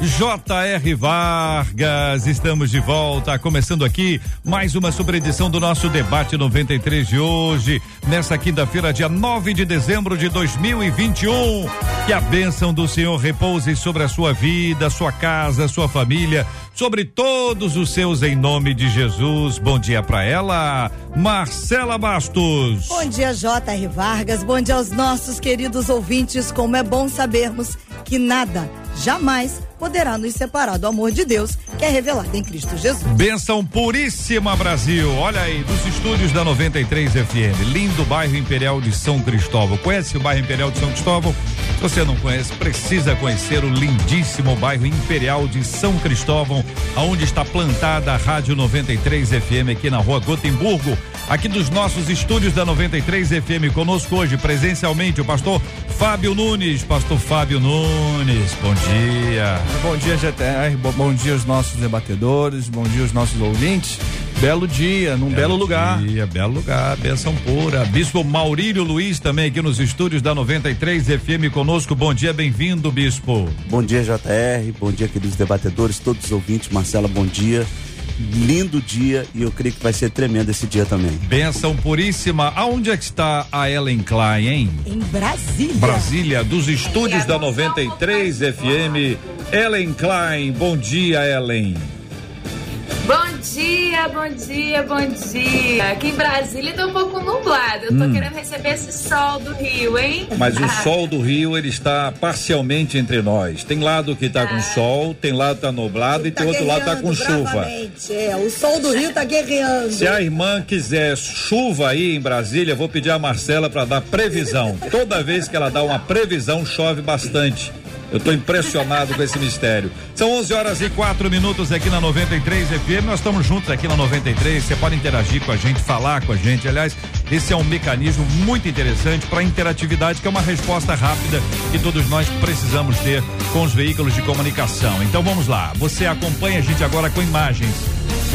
J.R. Vargas, estamos de volta, começando aqui mais uma super edição do nosso debate 93 de hoje, nessa quinta-feira, dia 9 de dezembro de 2021. Que a bênção do Senhor repouse sobre a sua vida, sua casa, sua família, sobre todos os seus em nome de Jesus. Bom dia para ela, Marcela Bastos. Bom dia, J.R. Vargas. Bom dia aos nossos queridos ouvintes. Como é bom sabermos que nada, jamais poderá nos separar do amor de Deus que é revelado em Cristo Jesus. Benção puríssima Brasil. Olha aí, dos estúdios da 93 FM, lindo bairro Imperial de São Cristóvão. Conhece o bairro Imperial de São Cristóvão? Se você não conhece, precisa conhecer o lindíssimo bairro Imperial de São Cristóvão, aonde está plantada a Rádio 93 FM aqui na Rua Gotemburgo. Aqui dos nossos estúdios da 93 FM, conosco hoje presencialmente o pastor Fábio Nunes. Pastor Fábio Nunes, bom dia. Bom dia, GTR. Bom, bom dia aos nossos debatedores. Bom dia aos nossos ouvintes. Belo dia, num belo, belo lugar. Dia, belo lugar, benção pura. Bispo Maurílio Luiz também aqui nos estúdios da 93 FM conosco. Bom dia, bem-vindo, Bispo. Bom dia, JR. Bom dia, queridos debatedores, todos os ouvintes. Marcela, bom dia lindo dia e eu creio que vai ser tremendo esse dia também. Benção puríssima. Aonde é que está a Ellen Klein, hein? Em Brasília. Brasília, dos estúdios da 93 FM. Ellen Klein, bom dia, Ellen. Bom dia, bom dia, bom dia. Aqui em Brasília tá um pouco nublado. Eu tô hum. querendo receber esse sol do Rio, hein? Mas o sol do Rio, ele está parcialmente entre nós. Tem lado que tá, com ah. sol, tem lado que tá nublado e tá tem outro lado que tá com chuva. É, o sol do Rio tá guerreando. Se a irmã quiser chuva aí em Brasília, vou pedir a Marcela para dar previsão. Toda vez que ela dá uma previsão, chove bastante. Eu estou impressionado com esse mistério. São 11 horas e 4 minutos aqui na 93 FM. Nós estamos juntos aqui na 93. Você pode interagir com a gente, falar com a gente. Aliás, esse é um mecanismo muito interessante para interatividade, que é uma resposta rápida que todos nós precisamos ter com os veículos de comunicação. Então vamos lá. Você acompanha a gente agora com imagens.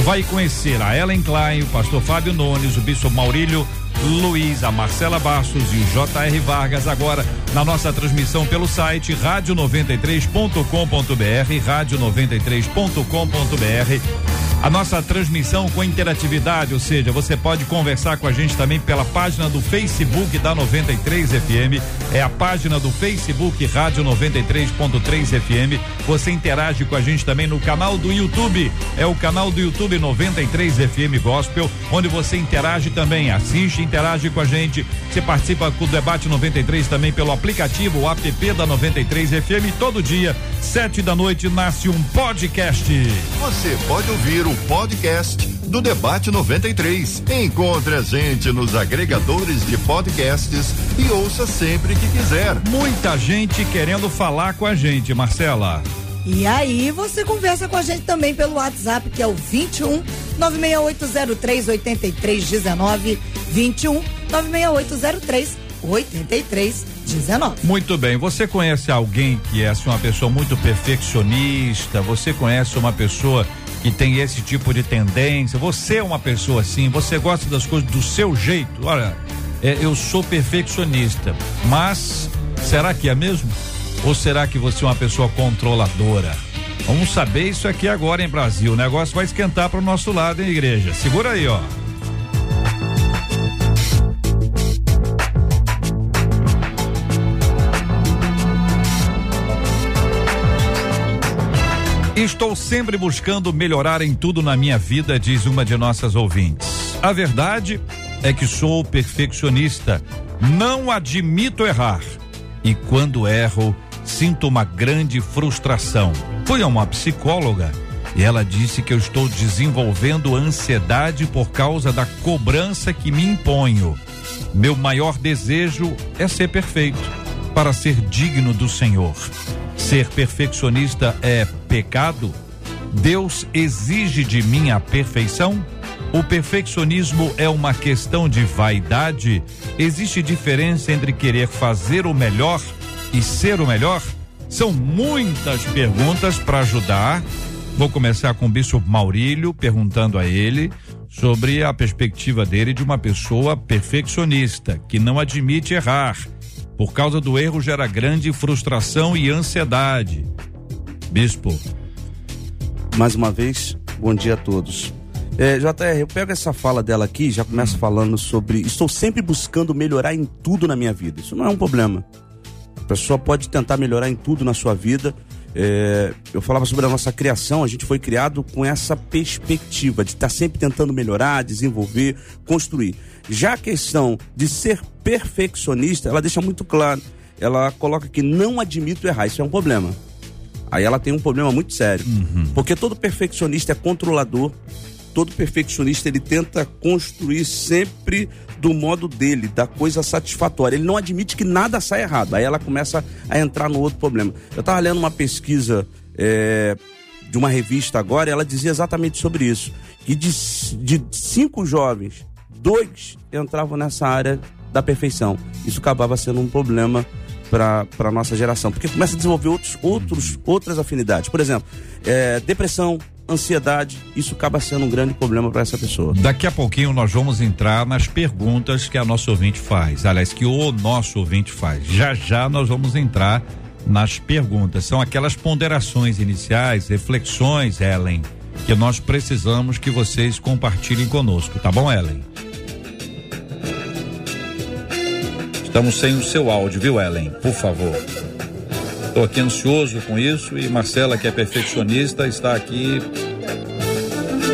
Vai conhecer a Ellen Klein, o pastor Fábio Nunes, o bispo Maurílio Luiz, a Marcela Bastos e o J.R. Vargas agora na nossa transmissão pelo site rádio93.com.br, rádio93.com.br a nossa transmissão com interatividade, ou seja, você pode conversar com a gente também pela página do Facebook da 93 FM, é a página do Facebook Rádio 93.3 FM. Você interage com a gente também no canal do YouTube, é o canal do YouTube 93 FM Gospel, onde você interage também, assiste, interage com a gente. Você participa do debate 93 também pelo aplicativo, o app da 93 FM. Todo dia, sete da noite, nasce um podcast. Você pode ouvir o podcast do Debate 93. Encontre a gente nos agregadores de podcasts e ouça sempre que quiser. Muita gente querendo falar com a gente, Marcela. E aí você conversa com a gente também pelo WhatsApp, que é o 21 96803 8319 21 96803 8319. Muito bem. Você conhece alguém que é assim, uma pessoa muito perfeccionista? Você conhece uma pessoa que tem esse tipo de tendência. Você é uma pessoa assim, você gosta das coisas do seu jeito. Olha, é, eu sou perfeccionista, mas será que é mesmo? Ou será que você é uma pessoa controladora? Vamos saber isso aqui agora em Brasil. O negócio vai esquentar para o nosso lado, hein, igreja? Segura aí, ó. Estou sempre buscando melhorar em tudo na minha vida, diz uma de nossas ouvintes. A verdade é que sou perfeccionista, não admito errar. E quando erro, sinto uma grande frustração. Fui a uma psicóloga e ela disse que eu estou desenvolvendo ansiedade por causa da cobrança que me imponho. Meu maior desejo é ser perfeito, para ser digno do Senhor. Ser perfeccionista é pecado? Deus exige de mim a perfeição? O perfeccionismo é uma questão de vaidade? Existe diferença entre querer fazer o melhor e ser o melhor? São muitas perguntas para ajudar. Vou começar com o Bispo Maurílio perguntando a ele sobre a perspectiva dele de uma pessoa perfeccionista, que não admite errar. Por causa do erro gera grande frustração e ansiedade. Bispo. Mais uma vez, bom dia a todos. É, JR, eu pego essa fala dela aqui, já começo falando sobre. Estou sempre buscando melhorar em tudo na minha vida. Isso não é um problema. A pessoa pode tentar melhorar em tudo na sua vida, é, eu falava sobre a nossa criação, a gente foi criado com essa perspectiva de estar tá sempre tentando melhorar, desenvolver, construir. Já a questão de ser perfeccionista, ela deixa muito claro. Ela coloca que não admito errar, isso é um problema. Aí ela tem um problema muito sério. Uhum. Porque todo perfeccionista é controlador, todo perfeccionista ele tenta construir sempre do modo dele, da coisa satisfatória. Ele não admite que nada sai errado. Aí ela começa a entrar no outro problema. Eu estava lendo uma pesquisa é, de uma revista agora e ela dizia exatamente sobre isso. Que de, de cinco jovens, dois entravam nessa área da perfeição. Isso acabava sendo um problema para a nossa geração, porque começa a desenvolver outros, outros, outras afinidades. Por exemplo, é, depressão, ansiedade, isso acaba sendo um grande problema para essa pessoa. Daqui a pouquinho nós vamos entrar nas perguntas que a nossa ouvinte faz. Aliás, que o nosso ouvinte faz. Já já nós vamos entrar nas perguntas. São aquelas ponderações iniciais, reflexões, Ellen, que nós precisamos que vocês compartilhem conosco, tá bom, Ellen? Estamos sem o seu áudio, viu, Ellen? Por favor. Estou aqui ansioso com isso e Marcela, que é perfeccionista, está aqui.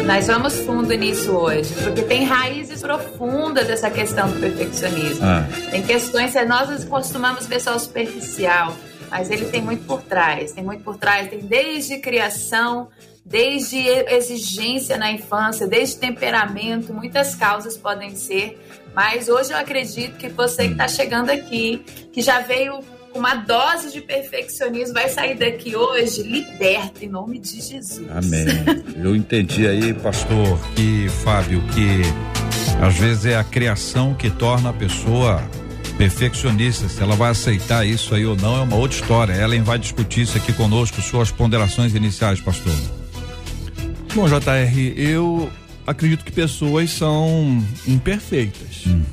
Nós vamos fundo nisso hoje, porque tem raízes profundas dessa questão do perfeccionismo. Ah. Tem questões que nós costumamos ver só superficial, mas ele tem muito por trás. Tem muito por trás, tem desde criação, desde exigência na infância, desde temperamento, muitas causas podem ser. Mas hoje eu acredito que você que está chegando aqui, que já veio uma dose de perfeccionismo vai sair daqui hoje liberto em nome de Jesus. Amém. Eu entendi aí, pastor, que Fábio, que às vezes é a criação que torna a pessoa perfeccionista. Se ela vai aceitar isso aí ou não é uma outra história. Ellen vai discutir isso aqui conosco, suas ponderações iniciais, pastor. Bom, JR, eu acredito que pessoas são imperfeitas. Uhum.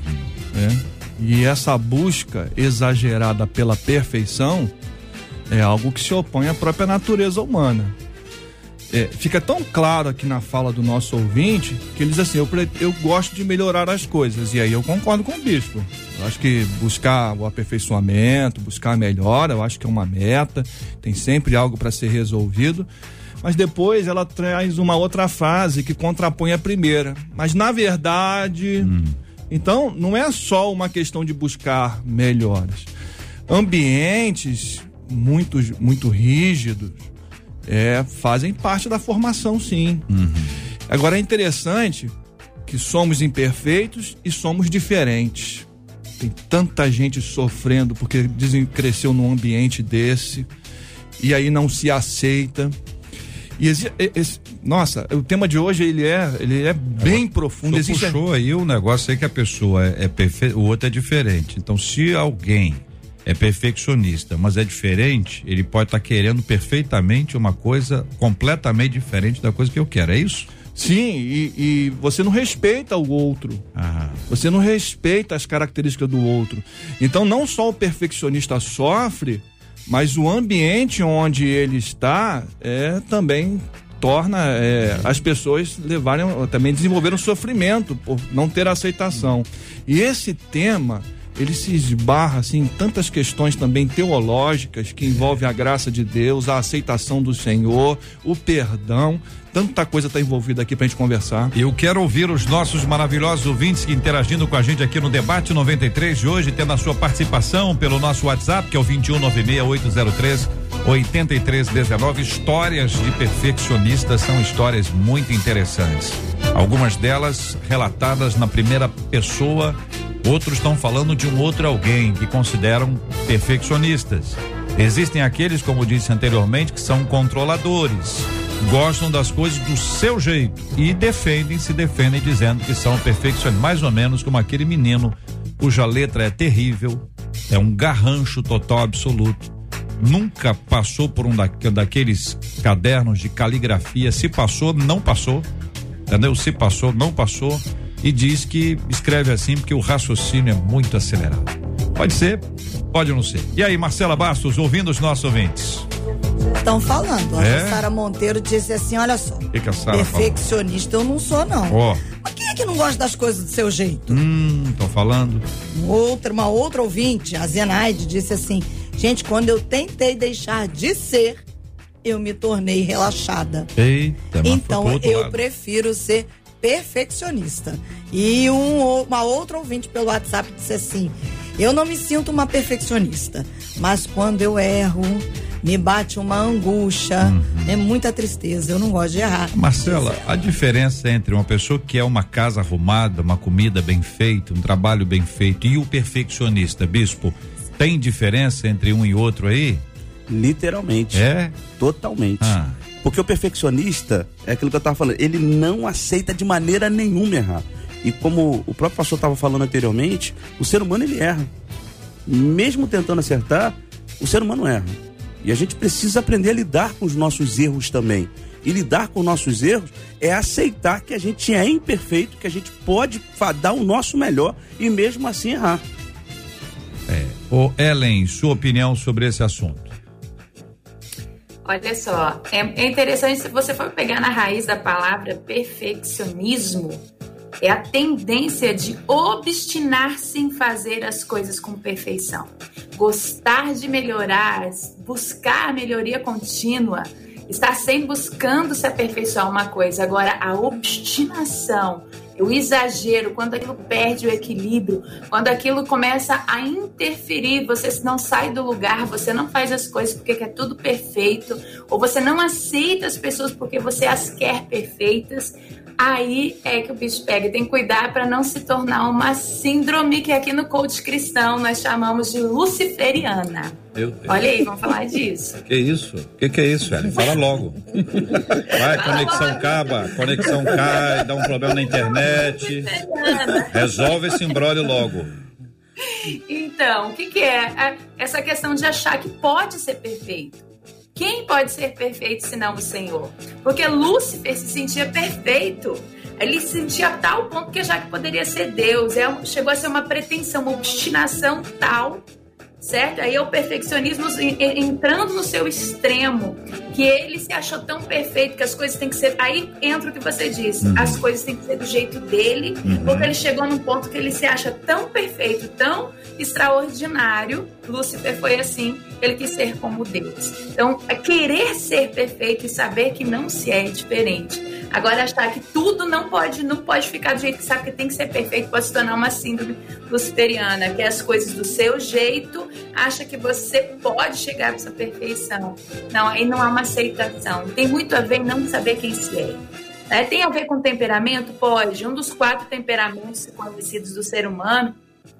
Né? E essa busca exagerada pela perfeição é algo que se opõe à própria natureza humana. É, fica tão claro aqui na fala do nosso ouvinte que ele diz assim: eu, eu gosto de melhorar as coisas. E aí eu concordo com o bispo. Eu acho que buscar o aperfeiçoamento, buscar a melhora, eu acho que é uma meta, tem sempre algo para ser resolvido. Mas depois ela traz uma outra frase que contrapõe a primeira. Mas na verdade. Hum então, não é só uma questão de buscar melhoras. Ambientes muito, muito rígidos é, fazem parte da formação, sim. Uhum. Agora é interessante que somos imperfeitos e somos diferentes. Tem tanta gente sofrendo porque dizem que cresceu num ambiente desse e aí não se aceita. E esse, nossa, o tema de hoje ele é, ele é bem é, profundo. Você Existe... puxou aí o negócio aí que a pessoa é, é perfeita, o outro é diferente. Então, se alguém é perfeccionista, mas é diferente, ele pode estar tá querendo perfeitamente uma coisa completamente diferente da coisa que eu quero, é isso? Sim, e, e você não respeita o outro. Ah. Você não respeita as características do outro. Então, não só o perfeccionista sofre, mas o ambiente onde ele está é também torna é, as pessoas levarem também desenvolver um sofrimento por não ter aceitação. E esse tema ele se esbarra assim, em tantas questões também teológicas que envolvem a graça de Deus, a aceitação do Senhor, o perdão. Tanta coisa está envolvida aqui para a gente conversar. Eu quero ouvir os nossos maravilhosos ouvintes que interagindo com a gente aqui no debate 93 de hoje, tendo a sua participação pelo nosso WhatsApp, que é o 2196803 8319. Histórias de perfeccionistas são histórias muito interessantes. Algumas delas relatadas na primeira pessoa Outros estão falando de um outro alguém que consideram perfeccionistas. Existem aqueles, como disse anteriormente, que são controladores. Gostam das coisas do seu jeito e defendem, se defendem dizendo que são perfeccionistas, mais ou menos como aquele menino cuja letra é terrível, é um garrancho total absoluto. Nunca passou por um da, daqueles cadernos de caligrafia. Se passou, não passou. Entendeu? Se passou, não passou. E diz que escreve assim porque o raciocínio é muito acelerado. Pode ser, pode não ser. E aí, Marcela Bastos, ouvindo os nossos ouvintes? Estão falando. A é? Sara Monteiro disse assim: olha só. Que que perfeccionista falou? eu não sou, não. Oh. Mas quem é que não gosta das coisas do seu jeito? Hum, estão falando. Outra, uma outra ouvinte, a Zenaide, disse assim: gente, quando eu tentei deixar de ser, eu me tornei relaxada. Eita, então eu lado. prefiro ser perfeccionista. E um, uma outra ouvinte pelo WhatsApp disse assim: eu não me sinto uma perfeccionista, mas quando eu erro me bate uma angústia, uhum. é muita tristeza. Eu não gosto de errar. Marcela, a diferença entre uma pessoa que é uma casa arrumada, uma comida bem feita, um trabalho bem feito e o perfeccionista, bispo, tem diferença entre um e outro aí? Literalmente. É? Totalmente. Ah. Porque o perfeccionista, é aquilo que eu estava falando, ele não aceita de maneira nenhuma errar. E como o próprio pastor estava falando anteriormente, o ser humano ele erra. Mesmo tentando acertar, o ser humano erra. E a gente precisa aprender a lidar com os nossos erros também. E lidar com nossos erros é aceitar que a gente é imperfeito, que a gente pode dar o nosso melhor e mesmo assim errar. É. Ô Ellen, sua opinião sobre esse assunto? Olha só, é, é interessante se você for pegar na raiz da palavra perfeccionismo, é a tendência de obstinar-se em fazer as coisas com perfeição. Gostar de melhorar, buscar a melhoria contínua, estar sempre buscando se aperfeiçoar uma coisa. Agora, a obstinação, o exagero, quando aquilo perde o equilíbrio, quando aquilo começa a interferir, você não sai do lugar, você não faz as coisas porque quer tudo perfeito, ou você não aceita as pessoas porque você as quer perfeitas, aí é que o bicho pega. Tem que cuidar para não se tornar uma síndrome que aqui no coach cristão nós chamamos de luciferiana. Olha aí, vamos falar disso. Que isso? O que, que é isso, velho? Fala logo. Vai, Fala conexão logo. acaba, conexão cai, dá um problema na internet. Resolve esse embrólio logo. Então, o que, que é? Essa questão de achar que pode ser perfeito. Quem pode ser perfeito senão o Senhor? Porque Lúcifer se sentia perfeito. Ele se sentia a tal ponto que já que poderia ser Deus. É, chegou a ser uma pretensão, uma obstinação tal certo? Aí é o perfeccionismo entrando no seu extremo, que ele se achou tão perfeito que as coisas têm que ser. Aí entra o que você disse, uhum. as coisas têm que ser do jeito dele, uhum. porque ele chegou num ponto que ele se acha tão perfeito, tão extraordinário. Lúcifer foi assim, ele quis ser como Deus. Então, é querer ser perfeito e saber que não se é diferente. Agora achar que tudo não pode, não pode ficar do jeito que sabe que tem que ser perfeito, pode se tornar uma síndrome luciferiana, que é as coisas do seu jeito, acha que você pode chegar a essa perfeição. Não, aí não há uma aceitação. Tem muito a ver em não saber quem se é. é tem a ver com temperamento? Pode. Um dos quatro temperamentos conhecidos do ser humano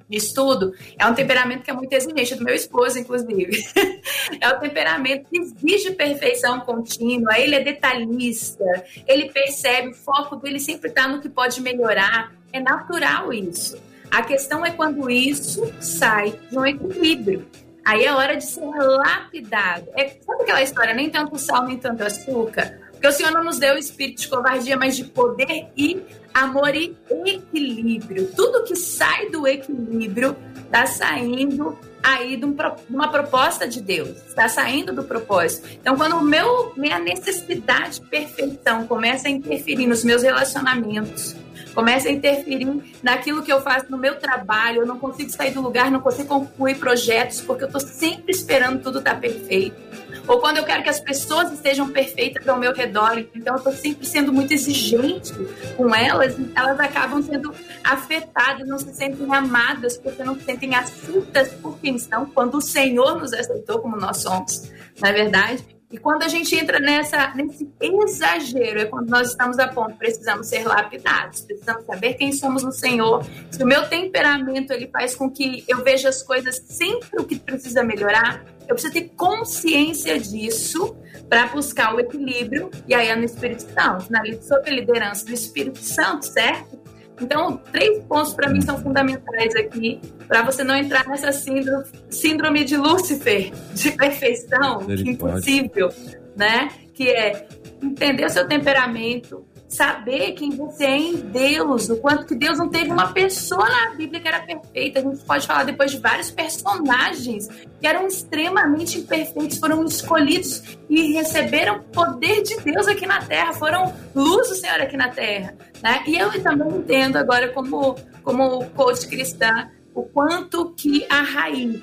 de estudo, é um temperamento que é muito exigente, do meu esposo, inclusive. é o temperamento que exige perfeição contínua, ele é detalhista, ele percebe, o foco dele sempre está no que pode melhorar. É natural isso. A questão é quando isso sai de um equilíbrio. Aí é hora de ser lapidado. É, sabe aquela história, nem tanto sal, nem tanto açúcar? Porque o Senhor não nos deu espírito de covardia, mas de poder e amor e equilíbrio. Tudo que sai do equilíbrio está saindo aí de, uma proposta de Deus, está saindo do propósito. Então, quando o meu, minha necessidade de perfeição começa a interferir nos meus relacionamentos, começa a interferir naquilo que eu faço no meu trabalho, eu não consigo sair do lugar, não consigo concluir projetos, porque eu estou sempre esperando tudo estar tá perfeito ou quando eu quero que as pessoas estejam perfeitas ao meu redor, então eu estou sempre sendo muito exigente com elas, elas acabam sendo afetadas, não se sentem amadas, porque não se sentem aceitas por quem estão, quando o Senhor nos aceitou como nós somos, na é verdade. E quando a gente entra nessa, nesse exagero, é quando nós estamos a ponto, precisamos ser lapidados, precisamos saber quem somos no Senhor. Se o meu temperamento ele faz com que eu veja as coisas sempre o que precisa melhorar, Eu preciso ter consciência disso para buscar o equilíbrio, e aí é no Espírito Santo, na sob a liderança do Espírito Santo, certo? Então, três pontos para mim são fundamentais aqui, para você não entrar nessa síndrome, síndrome de Lúcifer, de perfeição, que impossível, né? Que é entender o seu temperamento, saber quem você é em Deus, o quanto que Deus não teve uma pessoa na Bíblia que era perfeita. A gente pode falar depois de vários personagens que eram extremamente imperfeitos, foram escolhidos e receberam poder de Deus aqui na Terra, foram luz do Senhor aqui na Terra. Né? E eu também entendo agora como, como coach cristã o quanto que a raiz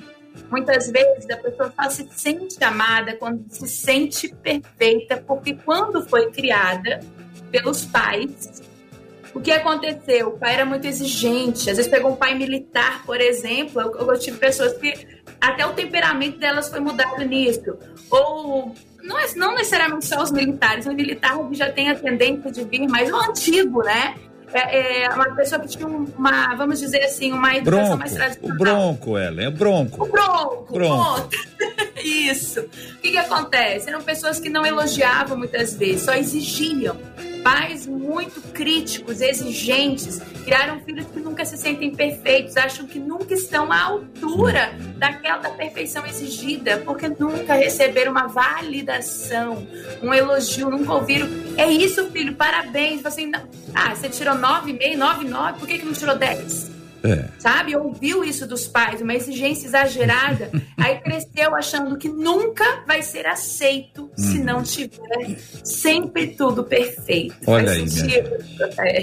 Muitas vezes a pessoa só se sente amada quando se sente perfeita, porque quando foi criada, pelos pais. O que aconteceu? O pai era muito exigente. Às vezes pegou um pai militar, por exemplo. Eu, eu tive pessoas que até o temperamento delas foi mudado nisso. Ou não, é, não necessariamente só os militares. O militar já tem a tendência de vir, mas o antigo, né? É, é, uma pessoa que tinha uma, vamos dizer assim, uma educação bronco, mais tradicional. O bronco, Ellen, é bronco. O bronco, bronco. Isso. O que, que acontece? Eram pessoas que não elogiavam muitas vezes, só exigiam. Pais muito críticos, exigentes, criaram filhos que nunca se sentem perfeitos, acham que nunca estão à altura daquela da perfeição exigida, porque nunca receberam uma validação, um elogio, nunca ouviram. É isso, filho, parabéns. Você ainda... Ah, você tirou 9,5, 9,9, por que, que não tirou 10? É. Sabe? Ouviu isso dos pais, uma exigência exagerada, aí cresceu achando que nunca vai ser aceito hum. se não tiver sempre tudo perfeito. Olha aí, minha...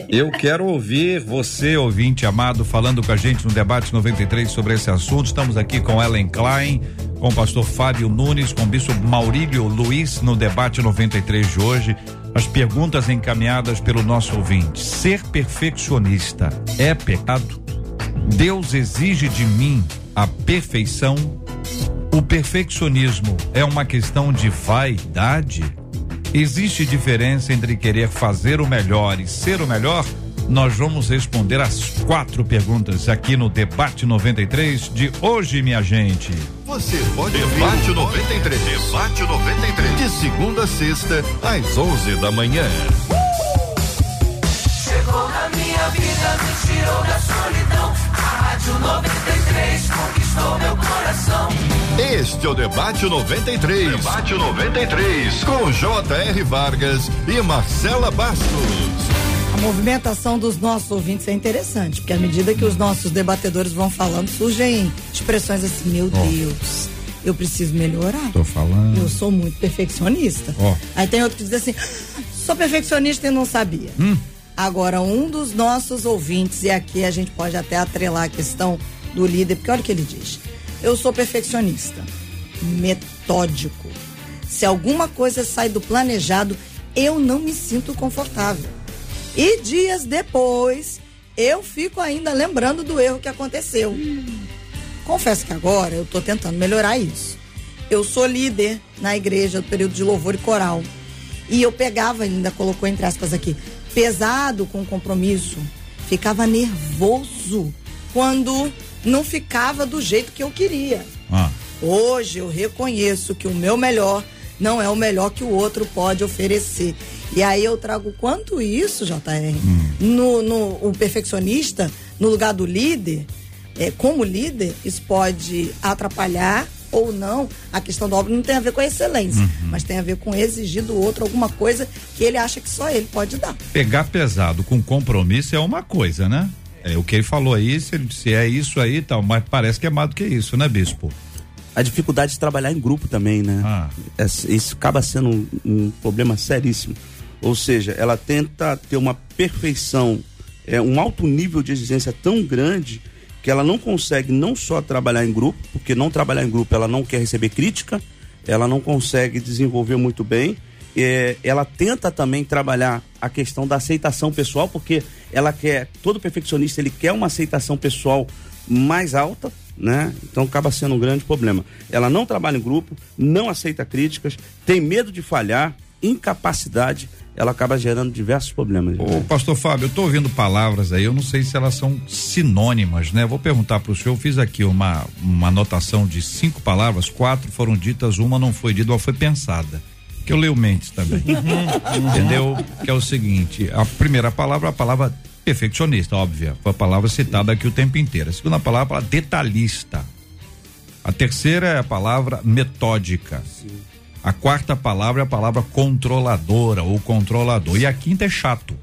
Eu quero ouvir você, ouvinte amado, falando com a gente no debate 93 sobre esse assunto. Estamos aqui com Ellen Klein, com o pastor Fábio Nunes, com o bispo Maurílio Luiz no debate 93 de hoje. As perguntas encaminhadas pelo nosso ouvinte. Ser perfeccionista é pecado? Deus exige de mim a perfeição? O perfeccionismo é uma questão de vaidade? Existe diferença entre querer fazer o melhor e ser o melhor? Nós vamos responder as quatro perguntas aqui no Debate 93 de hoje, minha gente. Você pode Debate 93. Debate 93. De segunda a sexta, às 11 da manhã. Chegou na minha vida, me tirou da solidão. Rádio 93 conquistou meu coração. Este é o Debate 93. Debate 93. Com J.R. Vargas e Marcela Bastos. A movimentação dos nossos ouvintes é interessante, porque à medida que os nossos debatedores vão falando, surgem expressões assim: meu oh. Deus, eu preciso melhorar. Tô falando. Eu sou muito perfeccionista. Oh. Aí tem outro que diz assim: sou perfeccionista e não sabia. Hum. Agora, um dos nossos ouvintes, e aqui a gente pode até atrelar a questão do líder, porque olha o que ele diz. Eu sou perfeccionista, metódico. Se alguma coisa sai do planejado, eu não me sinto confortável. E dias depois, eu fico ainda lembrando do erro que aconteceu. Confesso que agora eu estou tentando melhorar isso. Eu sou líder na igreja do período de louvor e coral. E eu pegava ainda, colocou entre aspas aqui, pesado com o compromisso, ficava nervoso quando não ficava do jeito que eu queria. Ah. Hoje eu reconheço que o meu melhor não é o melhor que o outro pode oferecer. E aí eu trago quanto isso, JR, hum. no, no o perfeccionista, no lugar do líder, é, como líder, isso pode atrapalhar ou não, a questão da obra não tem a ver com a excelência, uhum. mas tem a ver com exigir do outro alguma coisa que ele acha que só ele pode dar. Pegar pesado com compromisso é uma coisa, né? É o que ele falou aí, se, ele, se é isso aí e tal, mas parece que é mais do que isso, né, bispo? A dificuldade de trabalhar em grupo também, né? Ah. É, isso acaba sendo um, um problema seríssimo. Ou seja, ela tenta ter uma perfeição, é, um alto nível de exigência tão grande que ela não consegue não só trabalhar em grupo, porque não trabalhar em grupo ela não quer receber crítica, ela não consegue desenvolver muito bem. É, ela tenta também trabalhar a questão da aceitação pessoal, porque ela quer, todo perfeccionista ele quer uma aceitação pessoal mais alta, né? Então acaba sendo um grande problema. Ela não trabalha em grupo, não aceita críticas, tem medo de falhar, incapacidade, ela acaba gerando diversos problemas. Ô, pastor Fábio, eu estou ouvindo palavras aí, eu não sei se elas são sinônimas, né? Vou perguntar para o senhor, eu fiz aqui uma, uma anotação de cinco palavras, quatro foram ditas, uma não foi dita, uma foi pensada. Que eu leio mentes também. Entendeu? Que é o seguinte, a primeira palavra, a palavra perfeccionista, óbvia, foi a palavra citada aqui o tempo inteiro. A segunda palavra, a palavra detalhista. A terceira é a palavra metódica. Sim. A quarta palavra é a palavra controladora ou controlador. E a quinta é chato.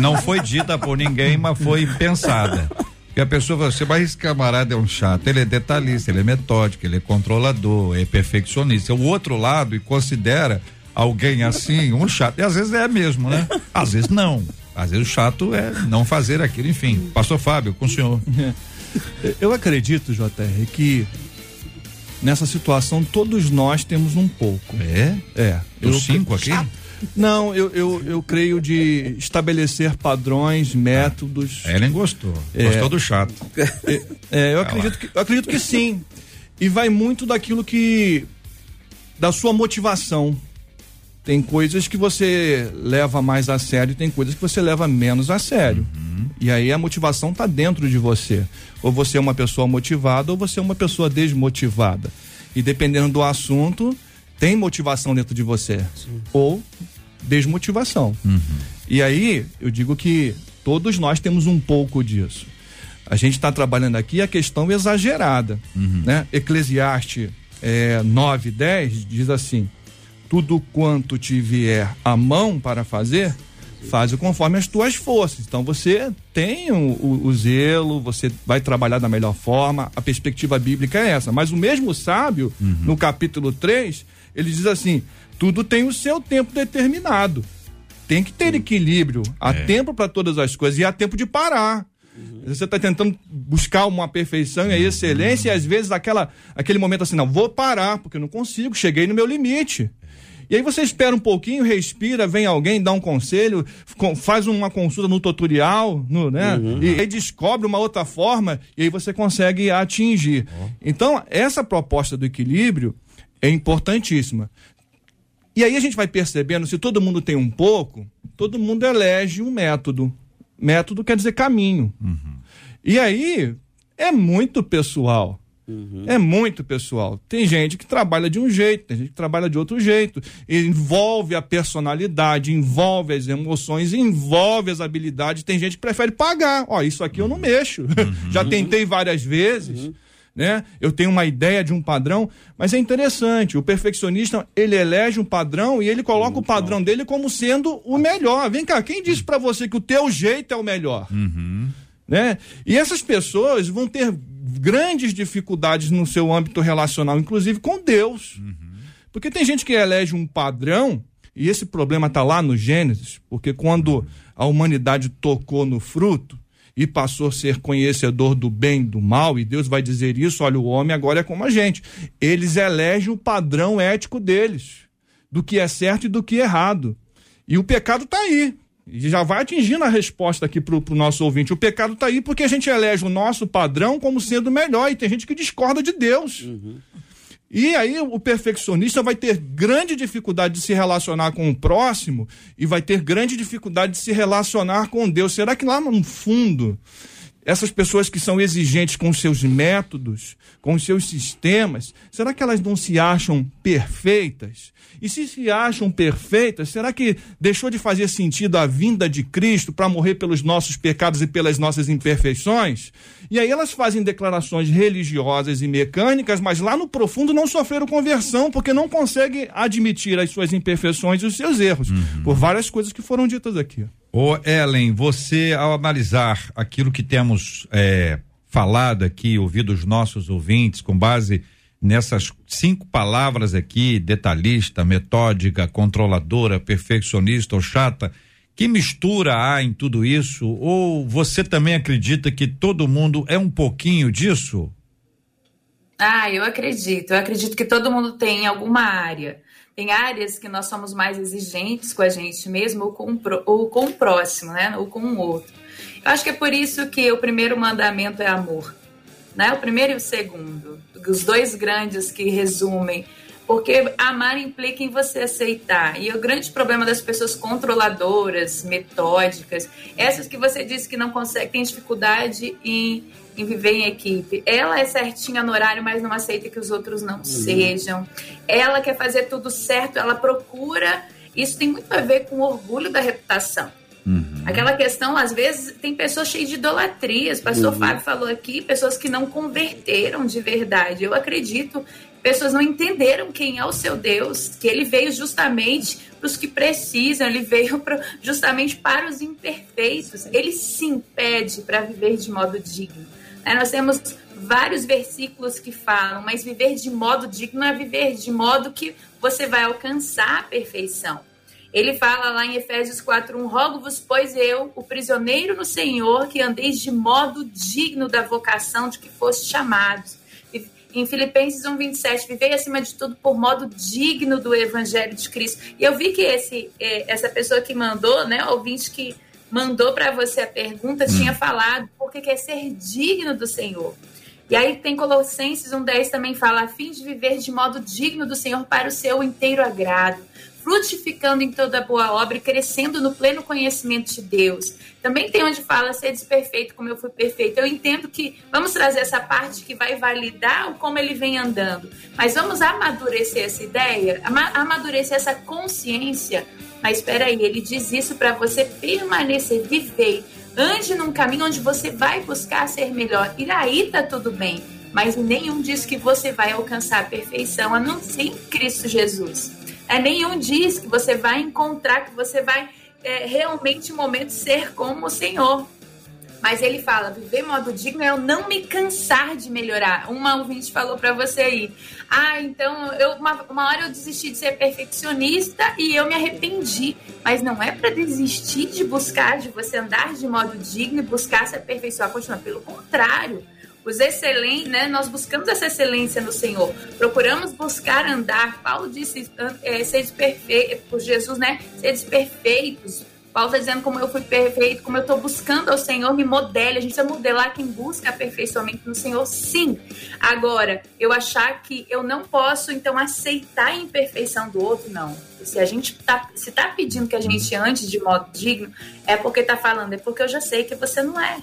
Não foi dita por ninguém, mas foi pensada. E a pessoa fala assim, mas esse camarada é um chato, ele é detalhista, ele é metódico, ele é controlador, é perfeccionista. O outro lado e considera alguém assim um chato. E às vezes é mesmo, né? Às vezes não. Às vezes o chato é não fazer aquilo, enfim. Pastor Fábio, com o senhor. Eu acredito, JR, que nessa situação todos nós temos um pouco. É? É. Os cinco aqui? Não, eu, eu, eu creio de estabelecer padrões, métodos. Ah, Ellen gostou. É, gostou do chato. É, é eu, acredito que, eu acredito que sim. E vai muito daquilo que. da sua motivação. Tem coisas que você leva mais a sério tem coisas que você leva menos a sério. Uhum. E aí a motivação está dentro de você. Ou você é uma pessoa motivada ou você é uma pessoa desmotivada. E dependendo do assunto, tem motivação dentro de você. Sim. Ou desmotivação. Uhum. E aí, eu digo que todos nós temos um pouco disso. A gente está trabalhando aqui a questão exagerada. Uhum. Né? Eclesiastes é, 9, 10 diz assim: tudo quanto te vier a mão para fazer, faz conforme as tuas forças. Então você tem o, o, o, zelo, você vai trabalhar da melhor forma, a perspectiva bíblica é essa. Mas o mesmo sábio, uhum. no capítulo 3, ele diz assim: tudo tem o seu tempo determinado. Tem que ter equilíbrio. Há é. tempo para todas as coisas e há tempo de parar. Uhum. Você está tentando buscar uma perfeição e a excelência, uhum. e às vezes aquela, aquele momento assim, não, vou parar, porque eu não consigo, cheguei no meu limite. E aí você espera um pouquinho, respira, vem alguém, dá um conselho, faz uma consulta no tutorial, no, né? Uhum. E aí descobre uma outra forma e aí você consegue atingir. Uhum. Então, essa proposta do equilíbrio é importantíssima. E aí a gente vai percebendo, se todo mundo tem um pouco, todo mundo elege um método. Método quer dizer caminho. Uhum. E aí é muito pessoal. Uhum. É muito pessoal. Tem gente que trabalha de um jeito, tem gente que trabalha de outro jeito. Envolve a personalidade, envolve as emoções, envolve as habilidades. Tem gente que prefere pagar. Ó, isso aqui eu não mexo. Uhum. Já tentei várias vezes. Uhum. Né? Eu tenho uma ideia de um padrão, mas é interessante. O perfeccionista ele elege um padrão e ele coloca o padrão dele como sendo o melhor. Vem cá, quem disse para você que o teu jeito é o melhor? Uhum. Né? E essas pessoas vão ter grandes dificuldades no seu âmbito relacional, inclusive com Deus. Uhum. Porque tem gente que elege um padrão, e esse problema está lá no Gênesis, porque quando a humanidade tocou no fruto e passou a ser conhecedor do bem e do mal, e Deus vai dizer isso: olha, o homem agora é como a gente. Eles elegem o padrão ético deles, do que é certo e do que é errado. E o pecado está aí. E já vai atingindo a resposta aqui para o nosso ouvinte. O pecado está aí porque a gente elege o nosso padrão como sendo melhor e tem gente que discorda de Deus. Uhum. E aí o perfeccionista vai ter grande dificuldade de se relacionar com o próximo e vai ter grande dificuldade de se relacionar com Deus. Será que lá no fundo essas pessoas que são exigentes com seus métodos, com seus sistemas, será que elas não se acham perfeitas? E se se acham perfeitas, será que deixou de fazer sentido a vinda de Cristo para morrer pelos nossos pecados e pelas nossas imperfeições? E aí elas fazem declarações religiosas e mecânicas, mas lá no profundo não sofreram conversão porque não conseguem admitir as suas imperfeições e os seus erros, uhum. por várias coisas que foram ditas aqui. Ô Ellen, você ao analisar aquilo que temos é, falado aqui, ouvido os nossos ouvintes, com base nessas cinco palavras aqui, detalhista, metódica, controladora, perfeccionista ou chata, que mistura há em tudo isso? Ou você também acredita que todo mundo é um pouquinho disso? Ah, eu acredito. Eu acredito que todo mundo tem alguma área. Tem áreas que nós somos mais exigentes com a gente mesmo ou com, ou com o próximo, né? Ou com o outro. Eu acho que é por isso que o primeiro mandamento é amor. Né? O primeiro e o segundo. Os dois grandes que resumem Porque amar implica em você aceitar. E o grande problema das pessoas controladoras, metódicas, essas que você disse que não consegue, tem dificuldade em, em viver em equipe. Ela é certinha no horário, mas não aceita que os outros não uhum. sejam. Ela quer fazer tudo certo, ela procura. Isso tem muito a ver com o orgulho da reputação. Uhum. Aquela questão, às vezes, tem pessoas cheias de idolatrias. O pastor uhum. Fábio falou aqui, pessoas que não converteram de verdade. Eu acredito, pessoas não entenderam quem é o seu Deus, que ele veio justamente para os que precisam, ele veio pra, justamente para os imperfeitos. Ele sim pede para viver de modo digno. Né? Nós temos vários versículos que falam, mas viver de modo digno é viver de modo que você vai alcançar a perfeição. Ele fala lá em Efésios 4:1, rogo-vos, pois eu, o prisioneiro no Senhor, que andeis de modo digno da vocação de que foste chamados. Em Filipenses 1:27, vivei acima de tudo por modo digno do evangelho de Cristo. E eu vi que esse é, essa pessoa que mandou, né, ouvinte que mandou para você a pergunta, tinha hum. falado porque quer ser digno do Senhor. E aí tem Colossenses 1,10 também fala, a fim de viver de modo digno do Senhor para o seu inteiro agrado frutificando em toda boa obra e crescendo no pleno conhecimento de Deus. Também tem onde fala ser desperfeito como eu fui perfeito. Eu entendo que vamos trazer essa parte que vai validar o como ele vem andando, mas vamos amadurecer essa ideia, amadurecer essa consciência. Mas espera aí, ele diz isso para você permanecer, viver, ande num caminho onde você vai buscar ser melhor. E aí tá tudo bem. Mas nenhum diz que você vai alcançar a perfeição, a não ser em Cristo Jesus. É, nenhum diz que você vai encontrar, que você vai é, realmente um momento ser como o Senhor. Mas ele fala, viver modo digno é eu não me cansar de melhorar. Uma ouvinte falou para você aí, ah, então eu, uma, uma hora eu desisti de ser perfeccionista e eu me arrependi. Mas não é para desistir de buscar, de você andar de modo digno e buscar se aperfeiçoar, continuar. Pelo contrário, os excelentes, né? Nós buscamos essa excelência no Senhor. Procuramos buscar andar. Paulo disse, é, seres perfeitos, por Jesus, né? Seres perfeitos. Paulo está dizendo como eu fui perfeito, como eu estou buscando ao Senhor, me modele. A gente precisa modelar quem busca aperfeiçoamento no Senhor, sim. Agora, eu achar que eu não posso, então, aceitar a imperfeição do outro, não. Se a gente tá, se tá pedindo que a gente ande de modo digno, é porque tá falando, é porque eu já sei que você não é.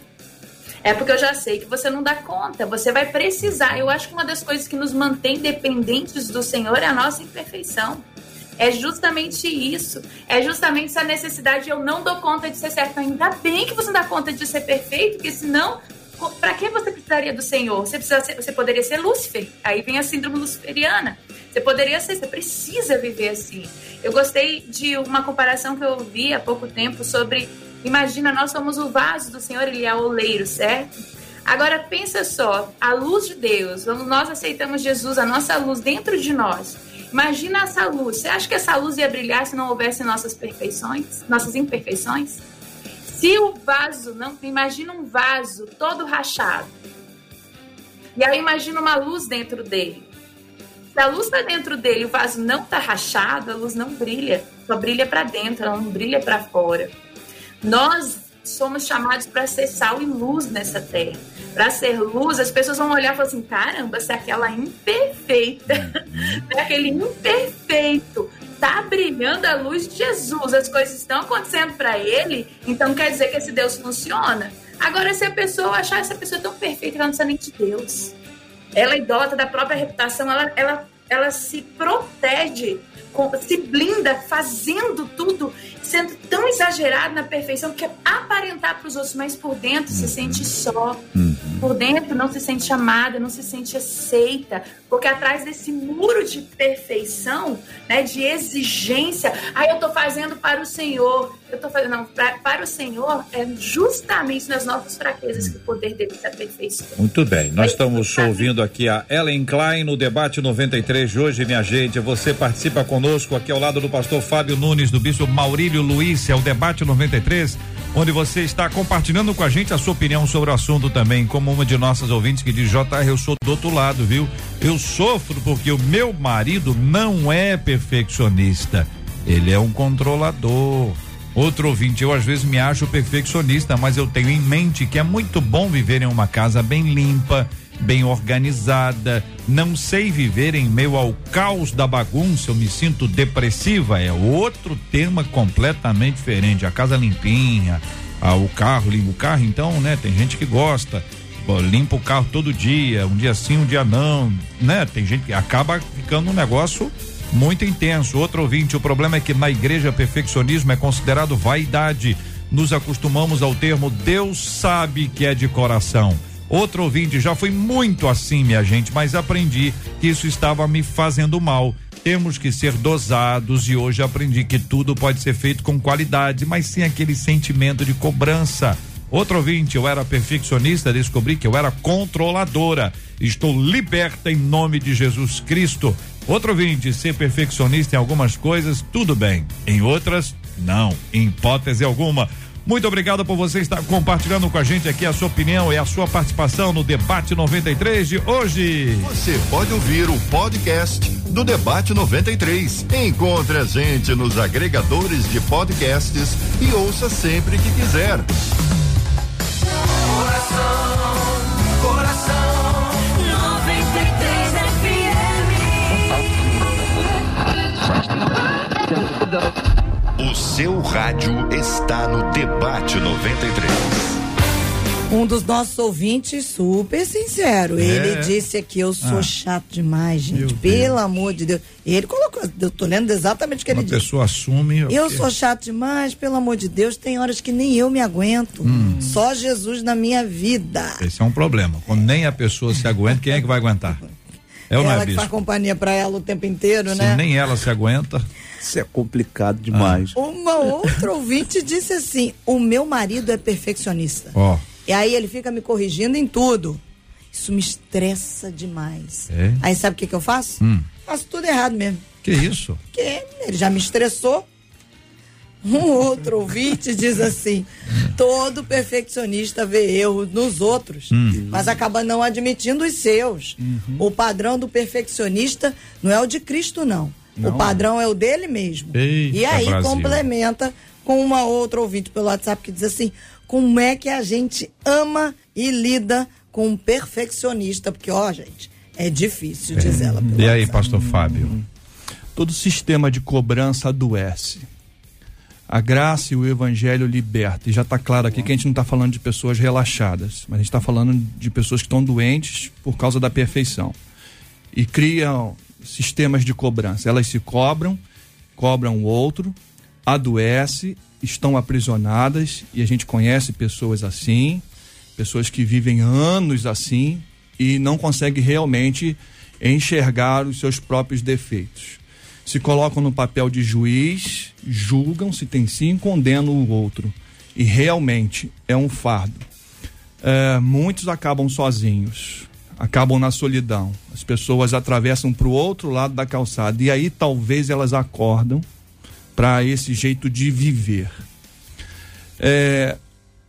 É porque eu já sei que você não dá conta, você vai precisar. Eu acho que uma das coisas que nos mantém dependentes do Senhor é a nossa imperfeição. É justamente isso. É justamente essa necessidade. Eu não dou conta de ser certo. Ainda bem que você não dá conta de ser perfeito, porque senão, para que você precisaria do Senhor? Você, precisa ser, você poderia ser Lúcifer. Aí vem a síndrome luciferiana. Você poderia ser, você precisa viver assim. Eu gostei de uma comparação que eu vi há pouco tempo sobre Imagina, nós somos o vaso do Senhor, ele é o oleiro, certo? Agora pensa só, a luz de Deus, nós aceitamos Jesus, a nossa luz dentro de nós. Imagina essa luz. Você acha que essa luz ia brilhar se não houvesse nossas perfeições, nossas imperfeições? Se o vaso, não, imagina um vaso todo rachado. E aí imagina uma luz dentro dele. Se a luz está dentro dele, o vaso não está rachado, a luz não brilha, só brilha para dentro, ela não brilha para fora. Nós somos chamados para ser sal e luz nessa terra. Para ser luz, as pessoas vão olhar e falar assim: caramba, se aquela imperfeita, uhum. aquele imperfeito está brilhando a luz de Jesus, as coisas estão acontecendo para ele, então quer dizer que esse Deus funciona. Agora, se a pessoa achar essa pessoa tão perfeita, ela não precisa nem de Deus. Ela é idota da própria reputação, ela, ela, ela se protege, se blinda fazendo tudo sendo tão exagerado na perfeição que é aparentar para os outros, mas por dentro se sente só. Uhum. Por dentro não se sente chamada, não se sente aceita, porque atrás desse muro de perfeição, né, de exigência, aí ah, eu estou fazendo para o Senhor, eu estou fazendo não, pra, para o Senhor é justamente nas nossas fraquezas que o poder dele se aperfeiçoa. Muito bem, nós estamos ouvindo aqui a Ellen Klein no debate 93 de hoje, minha gente. Você participa conosco aqui ao lado do pastor Fábio Nunes, do bispo Maurílio Luiz, é o debate 93 onde você está compartilhando com a gente a sua opinião sobre o assunto também, como uma de nossas ouvintes que diz, JR, eu sou do outro lado, viu? Eu sofro porque o meu marido não é perfeccionista, ele é um controlador. Outro ouvinte, eu às vezes me acho perfeccionista, mas eu tenho em mente que é muito bom viver em uma casa bem limpa, bem organizada, não sei viver em meio ao caos da bagunça, eu me sinto depressiva. É outro tema completamente diferente. A casa limpinha, ah, o carro, limpa o carro, então, né? Tem gente que gosta. Limpa o carro todo dia, um dia sim, um dia não, né? Tem gente que acaba ficando um negócio muito intenso. Outro ouvinte, o problema é que na igreja perfeccionismo é considerado vaidade. Nos acostumamos ao termo Deus sabe que é de coração. Outro ouvinte, já fui muito assim, minha gente, mas aprendi que isso estava me fazendo mal. Temos que ser dosados e hoje aprendi que tudo pode ser feito com qualidade, mas sem aquele sentimento de cobrança. Outro ouvinte, eu era perfeccionista, descobri que eu era controladora. Estou liberta em nome de Jesus Cristo. Outro ouvinte, ser perfeccionista em algumas coisas, tudo bem. Em outras, não. Em hipótese alguma. Muito obrigado por você estar compartilhando com a gente aqui a sua opinião e a sua participação no Debate 93 de hoje. Você pode ouvir o podcast do Debate 93. Encontre a gente nos agregadores de podcasts e ouça sempre que quiser. Coração, O seu rádio está no Debate 93. Um dos nossos ouvintes, super sincero. É. Ele disse aqui: Eu sou Ah. chato demais, gente. Meu Pelo amor de Deus. Ele colocou, eu tô lendo exatamente o que Uma ele disse. pessoa assume. Eu sou chato demais, pelo amor de Deus. Tem horas que nem eu me aguento. Hum. Só Jesus na minha vida. Esse é um problema. Quando nem a pessoa se aguenta, quem é que vai aguentar? É não ela é, que faz companhia pra ela o tempo inteiro, Se né? nem ela se aguenta. Isso é complicado demais. Uma outra ouvinte disse assim: o meu marido é perfeccionista. Ó. E aí ele fica me corrigindo em tudo. Isso me estressa demais. É? Aí sabe o que, que eu faço? Hum. Faço tudo errado mesmo. Que isso? Porque ele já me estressou. Um outro ouvinte diz assim: todo perfeccionista vê erros nos outros, Hum. mas acaba não admitindo os seus. Uhum. O padrão do perfeccionista não é o de Cristo, não. Não. O padrão é o dele mesmo. Eita, e aí Brasil. complementa com uma outra ouvinte pelo WhatsApp que diz assim: como é que a gente ama e lida com um perfeccionista? Porque, ó, gente, é difícil, diz ela. pelo E aí, WhatsApp. pastor Fábio? Todo sistema de cobrança adoece. A graça e o evangelho liberta. E já está claro aqui que a gente não está falando de pessoas relaxadas, mas a gente está falando de pessoas que estão doentes por causa da perfeição. E criam sistemas de cobrança. Elas se cobram, cobram o outro, adoece, estão aprisionadas, e a gente conhece pessoas assim, pessoas que vivem anos assim e não conseguem realmente enxergar os seus próprios defeitos. Se colocam no papel de juiz, julgam se tem sim, condenam o outro. E realmente é um fardo. É, muitos acabam sozinhos, acabam na solidão. As pessoas atravessam para o outro lado da calçada e aí talvez elas acordam para esse jeito de viver. É,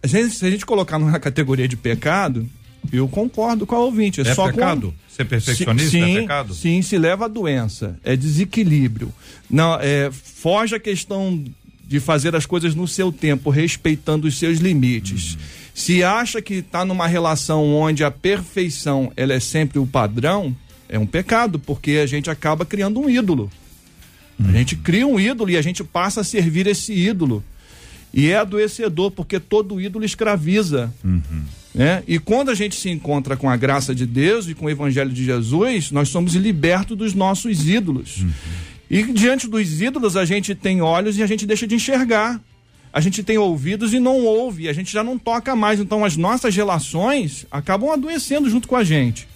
se a gente colocar na categoria de pecado, eu concordo com a ouvinte. É, É só pecado? com- Ser perfeccionista sim, é pecado? Sim, se leva a doença. É desequilíbrio. Não, é, foge a questão de fazer as coisas no seu tempo, respeitando os seus limites. Se acha que está numa relação onde a perfeição ela é sempre o padrão, é um pecado, porque a gente acaba criando um ídolo. A gente cria um ídolo e a gente passa a servir esse ídolo. E é adoecedor, porque todo ídolo escraviza. Né? E quando a gente se encontra com a graça de Deus e com o Evangelho de Jesus, nós somos libertos dos nossos ídolos. E diante dos ídolos, a gente tem olhos e a gente deixa de enxergar. A gente tem ouvidos e não ouve, a gente já não toca mais. Então, as nossas relações acabam adoecendo junto com a gente.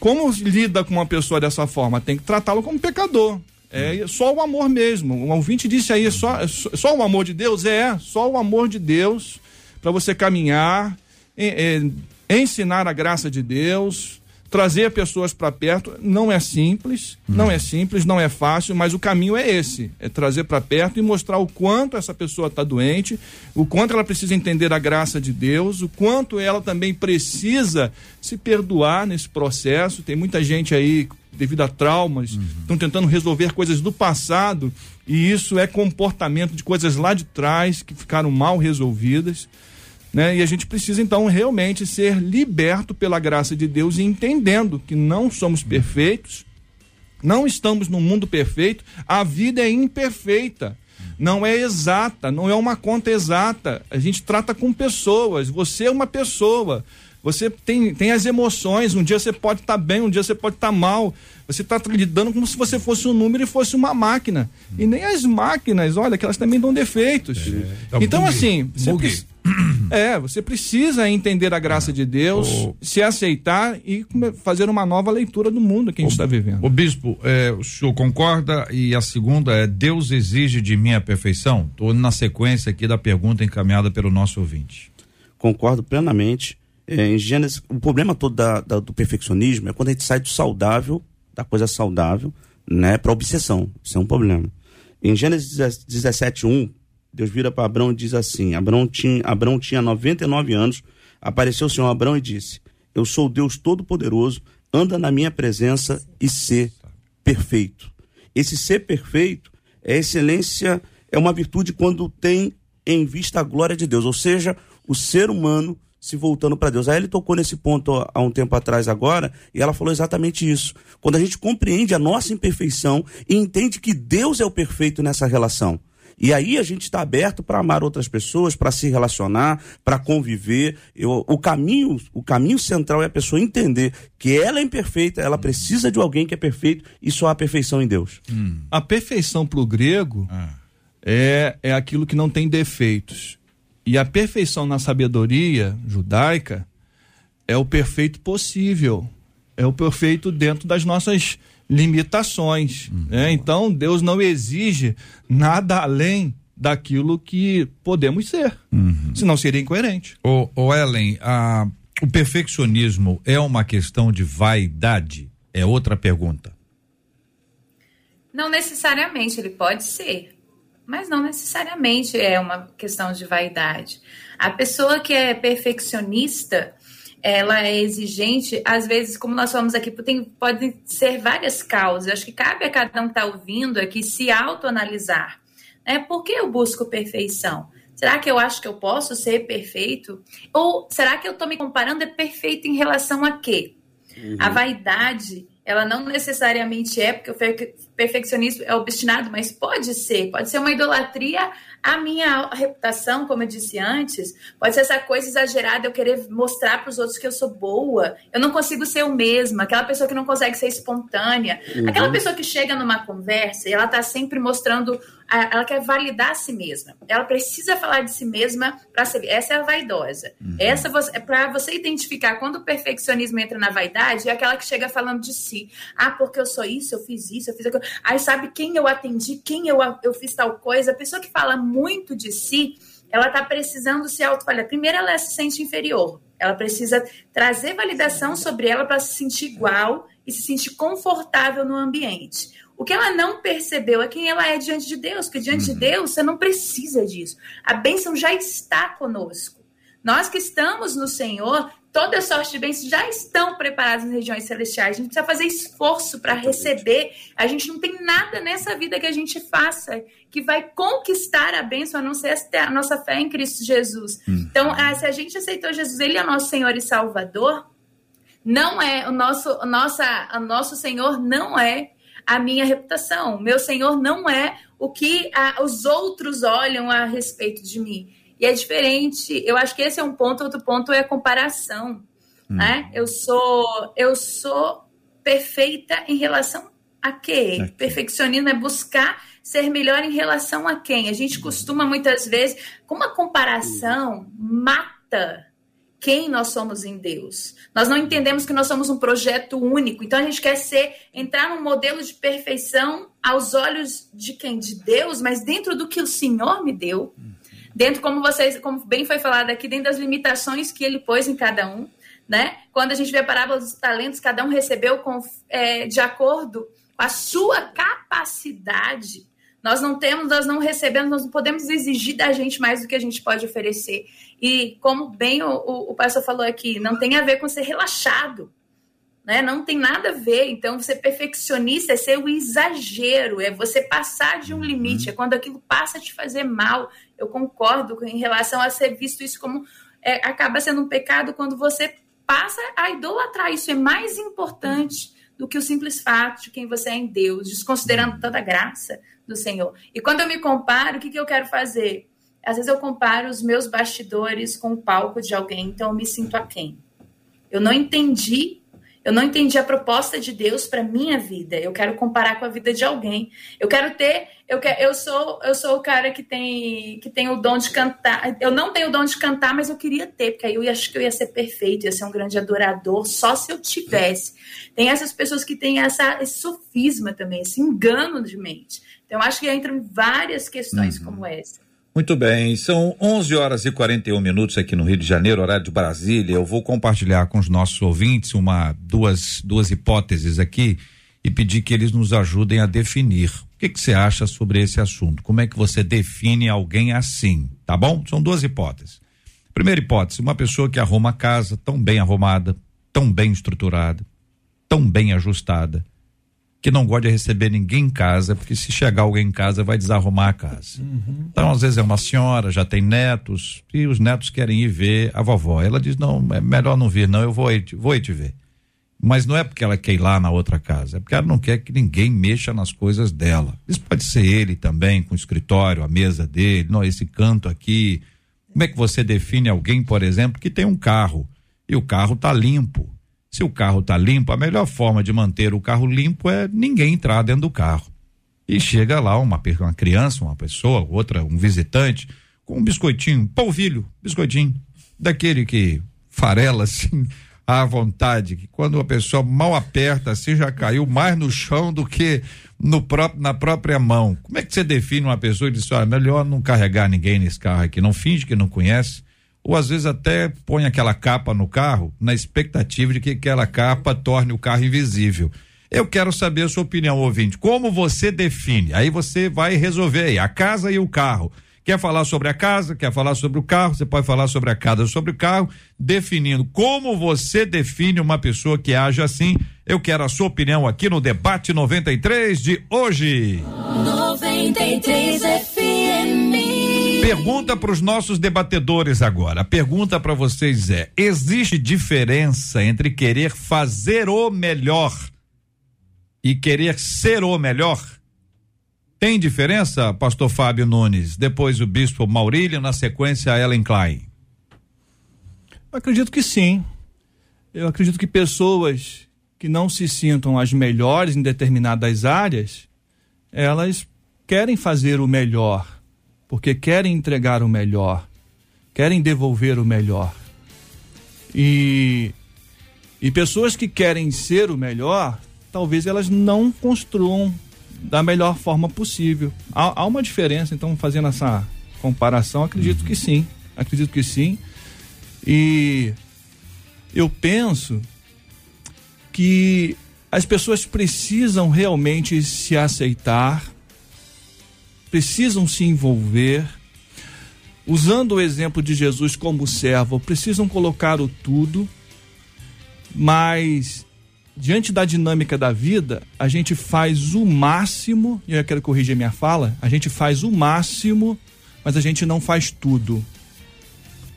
Como lida com uma pessoa dessa forma? Tem que tratá-lo como pecador. É só o amor mesmo. O ouvinte disse aí, só, só, o amor de Deus? É, só o amor de Deus para você caminhar, ensinar a graça de Deus, trazer pessoas para perto. Não é simples, não é simples, não é fácil, mas o caminho é esse: é trazer para perto e mostrar o quanto essa pessoa está doente, o quanto ela precisa entender a graça de Deus, o quanto ela também precisa se perdoar nesse processo. Tem muita gente aí devido a traumas, estão tentando resolver coisas do passado e isso é comportamento de coisas lá de trás que ficaram mal resolvidas. Né? E a gente precisa então realmente ser liberto pela graça de Deus e entendendo que não somos perfeitos, não estamos no mundo perfeito, a vida é imperfeita não é exata, não é uma conta exata. A gente trata com pessoas. Você é uma pessoa. Você tem, tem as emoções. Um dia você pode estar tá bem, um dia você pode estar tá mal. Você está lidando como se você fosse um número e fosse uma máquina. E nem as máquinas, olha, que elas também dão defeitos. É. Então, bug, assim, você, é, você precisa entender a graça de Deus, o... se aceitar e fazer uma nova leitura do mundo que a gente está vivendo. O bispo, é, o senhor concorda? E a segunda é: Deus exige de mim a perfeição? Estou na sequência aqui da pergunta encaminhada pelo nosso ouvinte. Concordo plenamente. É, em Gênesis, o problema todo da, da, do perfeccionismo é quando a gente sai do saudável, da coisa saudável, né, para obsessão. Isso é um problema. Em Gênesis 17, 1, Deus vira para Abraão e diz assim: Abraão tinha, Abraão tinha 99 anos, apareceu o Senhor Abraão e disse: Eu sou Deus Todo-Poderoso, anda na minha presença e ser perfeito. Esse ser perfeito é excelência, é uma virtude quando tem em vista a glória de Deus, ou seja, o ser humano se voltando para Deus. Aí ele tocou nesse ponto há um tempo atrás agora, e ela falou exatamente isso. Quando a gente compreende a nossa imperfeição e entende que Deus é o perfeito nessa relação. E aí a gente está aberto para amar outras pessoas, para se relacionar, para conviver. Eu, o caminho, o caminho central é a pessoa entender que ela é imperfeita, ela precisa de alguém que é perfeito e só há perfeição em Deus. Hum. A perfeição para o grego ah. é, é aquilo que não tem defeitos. E a perfeição na sabedoria judaica é o perfeito possível, é o perfeito dentro das nossas limitações. Uhum. Né? Então, Deus não exige nada além daquilo que podemos ser. Uhum. Senão seria incoerente. O, o Ellen, a, o perfeccionismo é uma questão de vaidade? É outra pergunta. Não necessariamente, ele pode ser, mas não necessariamente é uma questão de vaidade. A pessoa que é perfeccionista, ela é exigente, às vezes, como nós falamos aqui, tem, podem ser várias causas. Acho que cabe a cada um que está ouvindo aqui se autoanalisar. Né? Por que eu busco perfeição? Será que eu acho que eu posso ser perfeito? Ou será que eu estou me comparando é perfeito em relação a quê? Uhum. A vaidade, ela não necessariamente é, porque o perfeccionismo é obstinado, mas pode ser. Pode ser uma idolatria a minha reputação, como eu disse antes, pode ser essa coisa exagerada, eu querer mostrar para os outros que eu sou boa. Eu não consigo ser o mesmo, aquela pessoa que não consegue ser espontânea. Uhum. Aquela pessoa que chega numa conversa e ela está sempre mostrando ela quer validar a si mesma. Ela precisa falar de si mesma para ser. Essa é a vaidosa. Uhum. Essa é para você identificar quando o perfeccionismo entra na vaidade, é aquela que chega falando de si. Ah, porque eu sou isso, eu fiz isso, eu fiz aquilo. Aí sabe quem eu atendi, quem eu, eu fiz tal coisa. A pessoa que fala muito de si, ela está precisando se autoavaliar. Primeiro, ela se sente inferior. Ela precisa trazer validação sobre ela para se sentir igual e se sentir confortável no ambiente. O que ela não percebeu é quem ela é diante de Deus, porque diante uhum. de Deus você não precisa disso. A bênção já está conosco. Nós que estamos no Senhor, toda sorte de bênçãos já estão preparadas nas regiões celestiais. A gente precisa fazer esforço para receber. A gente não tem nada nessa vida que a gente faça que vai conquistar a bênção, a não ser a nossa fé em Cristo Jesus. Uhum. Então, ah, se a gente aceitou Jesus, Ele é nosso Senhor e Salvador, não é o nosso, nossa, o nosso Senhor não é a minha reputação. Meu Senhor não é o que a, os outros olham a respeito de mim. E é diferente. Eu acho que esse é um ponto. Outro ponto é a comparação. Hum. Né? Eu sou eu sou perfeita em relação a quê? Aqui. Perfeccionismo é buscar ser melhor em relação a quem? A gente costuma muitas vezes, com uma comparação, mata quem nós somos em Deus. Nós não entendemos que nós somos um projeto único. Então a gente quer ser entrar num modelo de perfeição aos olhos de quem? De Deus, mas dentro do que o Senhor me deu. Dentro como vocês, como bem foi falado aqui, dentro das limitações que ele pôs em cada um, né? Quando a gente vê a parábola dos talentos, cada um recebeu com, é, de acordo com a sua capacidade. Nós não temos, nós não recebemos, nós não podemos exigir da gente mais do que a gente pode oferecer. E como bem o, o, o pastor falou aqui, não tem a ver com ser relaxado. Né? Não tem nada a ver. Então, ser perfeccionista é ser o exagero, é você passar de um limite, é quando aquilo passa a te fazer mal. Eu concordo em relação a ser visto isso como é, acaba sendo um pecado quando você passa a idolatrar. Isso é mais importante do que o simples fato de quem você é em Deus, desconsiderando toda a graça do Senhor. E quando eu me comparo, o que, que eu quero fazer? Às vezes eu comparo os meus bastidores com o palco de alguém, então eu me sinto aquém. Eu não entendi eu não entendi a proposta de Deus para minha vida. Eu quero comparar com a vida de alguém. Eu quero ter, eu quero, eu sou, eu sou o cara que tem que tem o dom de cantar. Eu não tenho o dom de cantar, mas eu queria ter, porque aí eu acho que eu ia ser perfeito, ia ser um grande adorador, só se eu tivesse. Tem essas pessoas que têm essa, esse sofisma também, esse engano de mente. Então, eu acho que entram várias questões uhum. como essa. Muito bem, são 11 horas e 41 minutos aqui no Rio de Janeiro, horário de Brasília. Eu vou compartilhar com os nossos ouvintes uma duas duas hipóteses aqui e pedir que eles nos ajudem a definir. O que que você acha sobre esse assunto? Como é que você define alguém assim? Tá bom? São duas hipóteses. Primeira hipótese, uma pessoa que arruma a casa tão bem arrumada, tão bem estruturada, tão bem ajustada, que não gosta de receber ninguém em casa, porque se chegar alguém em casa vai desarrumar a casa. Uhum. Então, às vezes é uma senhora, já tem netos, e os netos querem ir ver a vovó. Ela diz: não, é melhor não vir, não, eu vou ir, vou ir te ver. Mas não é porque ela quer ir lá na outra casa, é porque ela não quer que ninguém mexa nas coisas dela. Isso pode ser ele também, com o escritório, a mesa dele, não, esse canto aqui. Como é que você define alguém, por exemplo, que tem um carro e o carro está limpo? Se o carro está limpo, a melhor forma de manter o carro limpo é ninguém entrar dentro do carro. E chega lá uma, uma criança, uma pessoa, outra, um visitante, com um biscoitinho, polvilho, biscoitinho, daquele que farela assim, à vontade, que quando a pessoa mal aperta assim já caiu mais no chão do que no próprio, na própria mão. Como é que você define uma pessoa e diz, olha, melhor não carregar ninguém nesse carro aqui, não finge que não conhece, ou às vezes até põe aquela capa no carro na expectativa de que aquela capa torne o carro invisível. Eu quero saber a sua opinião, ouvinte. Como você define? Aí você vai resolver aí, a casa e o carro. Quer falar sobre a casa, quer falar sobre o carro, você pode falar sobre a casa, sobre o carro, definindo como você define uma pessoa que age assim. Eu quero a sua opinião aqui no debate 93 de hoje. 93 FM. Pergunta para os nossos debatedores agora. A pergunta para vocês é: existe diferença entre querer fazer o melhor e querer ser o melhor? Tem diferença, pastor Fábio Nunes? Depois o bispo Maurílio, na sequência Ellen Klein. Acredito que sim. Eu acredito que pessoas que não se sintam as melhores em determinadas áreas, elas querem fazer o melhor porque querem entregar o melhor, querem devolver o melhor. E, e pessoas que querem ser o melhor, talvez elas não construam da melhor forma possível. Há, há uma diferença, então, fazendo essa comparação, acredito uhum. que sim. Acredito que sim. E eu penso que as pessoas precisam realmente se aceitar, precisam se envolver, usando o exemplo de Jesus como servo, precisam colocar o tudo, mas diante da dinâmica da vida, a gente faz o máximo, e eu quero corrigir minha fala, a gente faz o máximo, mas a gente não faz tudo.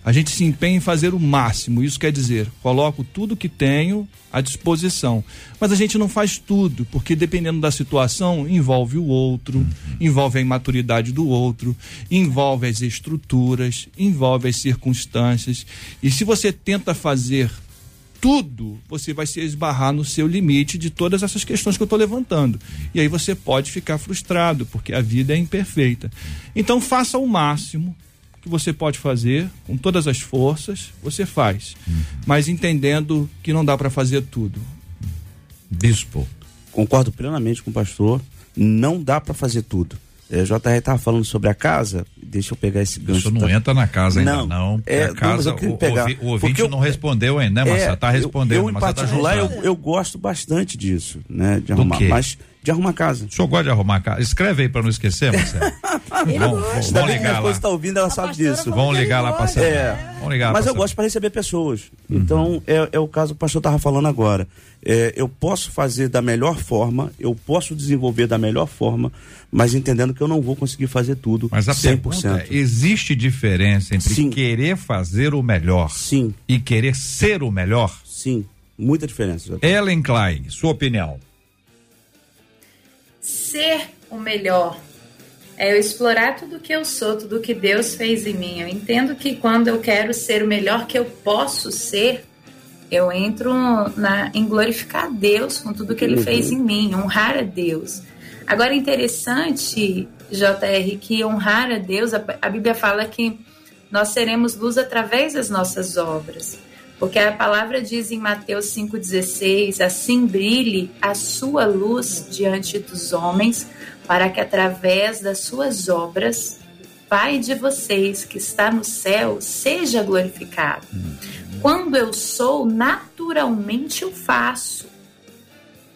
A gente se empenha em fazer o máximo, isso quer dizer, coloco tudo que tenho à disposição. Mas a gente não faz tudo, porque dependendo da situação, envolve o outro, uhum. envolve a imaturidade do outro, envolve as estruturas, envolve as circunstâncias. E se você tenta fazer tudo, você vai se esbarrar no seu limite de todas essas questões que eu estou levantando. E aí você pode ficar frustrado, porque a vida é imperfeita. Então faça o máximo que você pode fazer com todas as forças, você faz. Uhum. Mas entendendo que não dá para fazer tudo. Bispo. Concordo plenamente com o pastor. Não dá para fazer tudo. É, JR estava falando sobre a casa, deixa eu pegar esse gancho. Isso não tá... entra na casa ainda, não. não é, a casa, não, o, pegar, o, o ouvinte eu, não respondeu ainda, né, Marcelo? É, tá respondendo, eu, eu em particular, eu, eu, gosto bastante disso, né, de arrumar. Mas de arrumar casa. O senhor gosta de arrumar casa? Escreve aí para não esquecer, Marcelo. vamos, vamos ligar lá. Está ouvindo, ela sabe disso. Vamos ligar lá para é. Vamos ligar Mas eu gosto para receber pessoas. Uhum. Então, é, é, o caso que o pastor estava falando agora. É, eu posso fazer da melhor forma, eu posso desenvolver da melhor forma, mas entendendo que eu não vou conseguir fazer tudo mas a 100%. É, existe diferença entre Sim. querer fazer o melhor Sim. e querer ser o melhor? Sim, muita diferença. Ellen Klein, sua opinião ser o melhor. É eu explorar tudo que eu sou, tudo que Deus fez em mim. Eu entendo que quando eu quero ser o melhor que eu posso ser, eu entro na, em glorificar Deus com tudo que Ele uhum. fez em mim, honrar a Deus. Agora, interessante, JR, que honrar a Deus, a, a Bíblia fala que nós seremos luz através das nossas obras. Porque a palavra diz em Mateus 5,16: Assim brilhe a sua luz diante dos homens, para que através das suas obras, Pai de vocês que está no céu seja glorificado. Quando eu sou, naturalmente eu faço.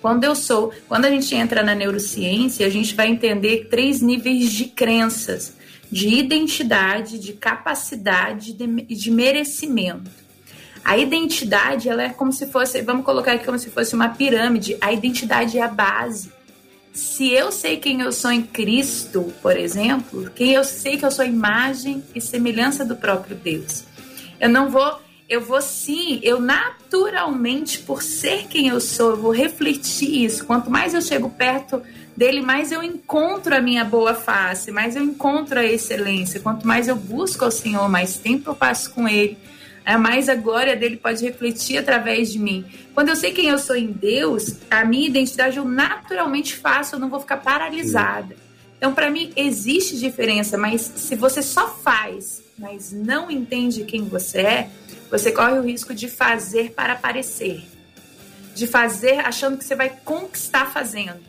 Quando eu sou, quando a gente entra na neurociência, a gente vai entender três níveis de crenças: de identidade, de capacidade e de merecimento. A identidade, ela é como se fosse, vamos colocar aqui como se fosse uma pirâmide. A identidade é a base. Se eu sei quem eu sou em Cristo, por exemplo, quem eu sei que eu sou imagem e semelhança do próprio Deus. Eu não vou, eu vou sim, eu naturalmente, por ser quem eu sou, eu vou refletir isso. Quanto mais eu chego perto dele, mais eu encontro a minha boa face, mais eu encontro a excelência. Quanto mais eu busco ao Senhor, mais tempo eu passo com ele é, mais a glória dele pode refletir através de mim. Quando eu sei quem eu sou em Deus, a minha identidade eu naturalmente faço, eu não vou ficar paralisada. Então, para mim, existe diferença, mas se você só faz, mas não entende quem você é, você corre o risco de fazer para aparecer. De fazer achando que você vai conquistar fazendo.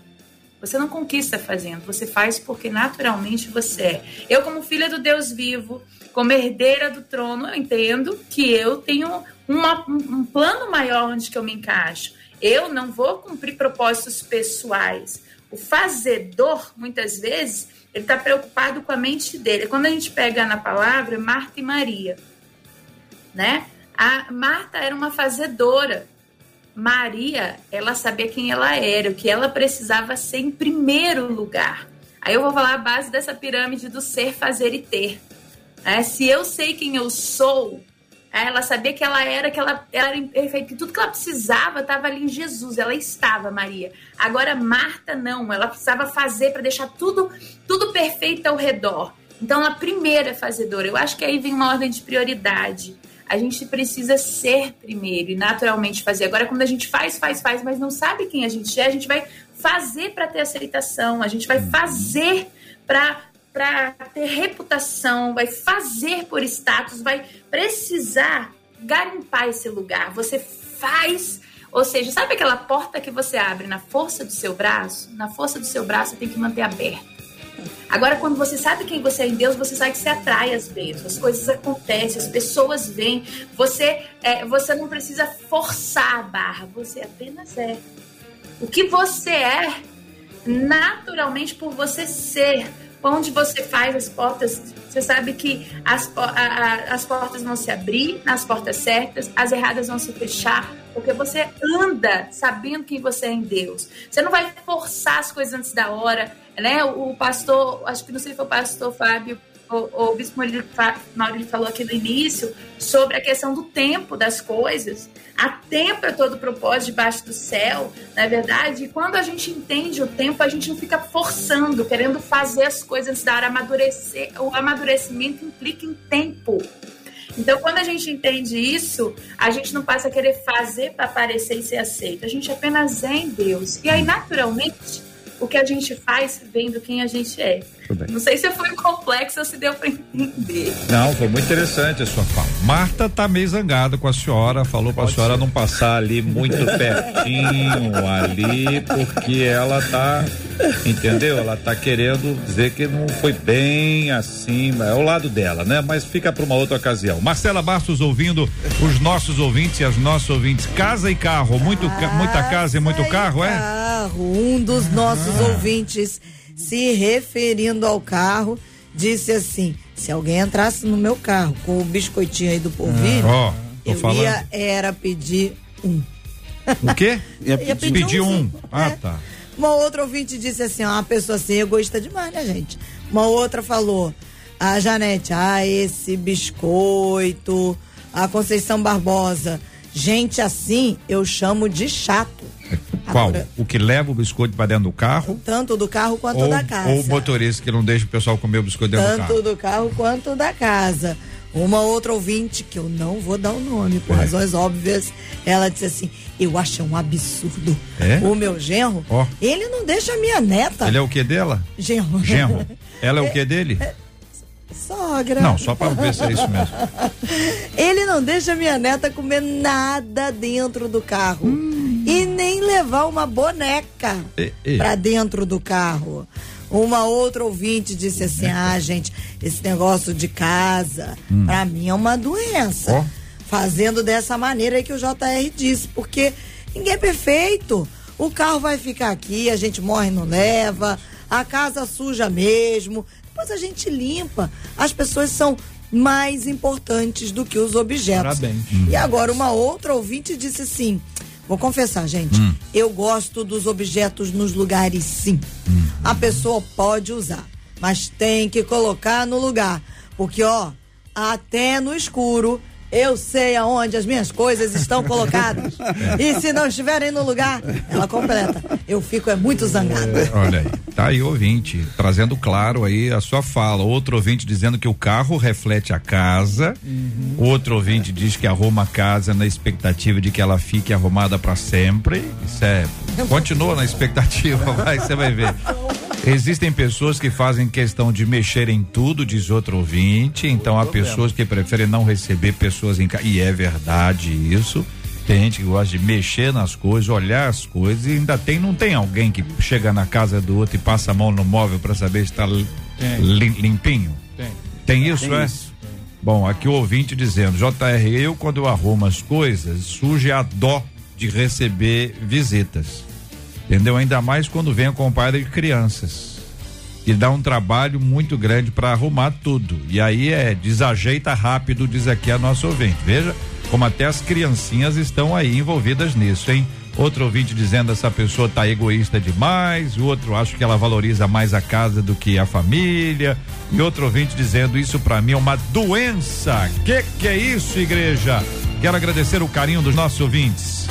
Você não conquista fazendo, você faz porque naturalmente você é. Eu, como filha do Deus vivo, como herdeira do trono, eu entendo que eu tenho uma, um plano maior onde que eu me encaixo. Eu não vou cumprir propósitos pessoais. O fazedor, muitas vezes, ele está preocupado com a mente dele. Quando a gente pega na palavra Marta e Maria, né? A Marta era uma fazedora. Maria, ela sabia quem ela era, o que ela precisava ser em primeiro lugar. Aí eu vou falar a base dessa pirâmide do ser, fazer e ter. É, se eu sei quem eu sou, é, ela sabia que ela era, que ela, ela era imperfeita, que tudo que ela precisava estava ali em Jesus, ela estava, Maria. Agora, Marta não, ela precisava fazer para deixar tudo, tudo perfeito ao redor. Então, a primeira é fazedora. Eu acho que aí vem uma ordem de prioridade. A gente precisa ser primeiro e naturalmente fazer. Agora, quando a gente faz, faz, faz, mas não sabe quem a gente é, a gente vai fazer para ter aceitação, a gente vai fazer para para ter reputação, vai fazer por status, vai precisar garimpar esse lugar. Você faz, ou seja, sabe aquela porta que você abre na força do seu braço? Na força do seu braço tem que manter aberta. Agora, quando você sabe quem você é em Deus, você sabe que você atrai as bênçãos, as coisas acontecem, as pessoas vêm. Você, é, você não precisa forçar a barra, você apenas é. O que você é, naturalmente por você ser, onde você faz as portas, você sabe que as, a, a, as portas vão se abrir nas portas certas, as erradas vão se fechar, porque você anda sabendo quem você é em Deus. Você não vai forçar as coisas antes da hora, né? O, o pastor, acho que não sei se foi o pastor Fábio o, o Bispo Maurício falou aqui no início sobre a questão do tempo das coisas. Há tempo para todo propósito debaixo do céu, na é verdade. E quando a gente entende o tempo, a gente não fica forçando, querendo fazer as coisas dar amadurecer. O amadurecimento implica em tempo. Então, quando a gente entende isso, a gente não passa a querer fazer para aparecer e ser aceito. A gente apenas é em Deus. E aí, naturalmente, o que a gente faz vem do quem a gente é. Não sei se foi complexo ou se deu para entender. Não, foi muito interessante a sua fala. Marta tá meio zangada com a senhora, falou para a senhora ser. não passar ali muito pertinho ali, porque ela tá, entendeu? Ela tá querendo dizer que não foi bem assim, é o lado dela, né? Mas fica para uma outra ocasião. Marcela Bastos ouvindo os nossos ouvintes e as nossas ouvintes. Casa e carro, muito, muita casa e muito carro, é? Carro, um dos nossos ah. ouvintes se referindo ao carro, disse assim: se alguém entrasse no meu carro com o biscoitinho aí do polvilho, ah, eu falando. ia era pedir um. O quê? Ia, ia pedir, pedir um. um. Ah, é. tá. Uma outra ouvinte disse assim: ó, uma pessoa assim egoísta demais, né, gente? Uma outra falou: a Janete, ah, esse biscoito. A Conceição Barbosa, gente assim eu chamo de chato. Qual? Agora, o que leva o biscoito para dentro do carro? Tanto do carro quanto ou, da casa. Ou o motorista que não deixa o pessoal comer o biscoito dentro Tanto do carro? Tanto do carro quanto da casa. Uma outra ouvinte, que eu não vou dar o nome, por é. razões óbvias, ela disse assim: Eu acho um absurdo. É? O meu genro, oh. ele não deixa a minha neta. Ele é o que dela? Genro. Genro. Ela é, é o que dele? É, sogra. Não, só para ver se é isso mesmo. Ele não deixa minha neta comer nada dentro do carro. Hum. E nem levar uma boneca pra dentro do carro. Uma outra ouvinte disse assim: ah, gente, esse negócio de casa, hum. pra mim é uma doença. Oh. Fazendo dessa maneira que o JR disse, porque ninguém é perfeito. O carro vai ficar aqui, a gente morre e não leva, a casa suja mesmo, depois a gente limpa. As pessoas são mais importantes do que os objetos. Parabéns. E agora uma outra ouvinte disse assim: Vou confessar, gente. Hum. Eu gosto dos objetos nos lugares, sim. Hum. A pessoa pode usar, mas tem que colocar no lugar. Porque, ó, até no escuro eu sei aonde as minhas coisas estão colocadas. e se não estiverem no lugar, ela completa. Eu fico é muito zangada. É, olha aí, tá aí ouvinte, trazendo claro aí a sua fala. Outro ouvinte dizendo que o carro reflete a casa. Uhum. Outro ouvinte diz que arruma a casa na expectativa de que ela fique arrumada para sempre. Isso é. Continua na expectativa, vai, você vai ver. Existem pessoas que fazem questão de mexer em tudo, diz outro ouvinte. Então há pessoas que preferem não receber pessoas em casa. E é verdade isso. Tem gente que gosta de mexer nas coisas, olhar as coisas e ainda tem, não tem alguém que chega na casa do outro e passa a mão no móvel para saber se está lim, limpinho? Tem. Tem isso, tem é? Isso. Bom, aqui o ouvinte dizendo, JR, eu quando eu arrumo as coisas, surge a dó de receber visitas. Entendeu? Ainda mais quando vem acompanhada de crianças. E dá um trabalho muito grande para arrumar tudo. E aí é desajeita rápido, diz aqui a nossa ouvinte. Veja como até as criancinhas estão aí envolvidas nisso, hein? Outro ouvinte dizendo essa pessoa tá egoísta demais, o outro acho que ela valoriza mais a casa do que a família, e outro ouvinte dizendo isso para mim é uma doença. Que que é isso, igreja? Quero agradecer o carinho dos nossos ouvintes.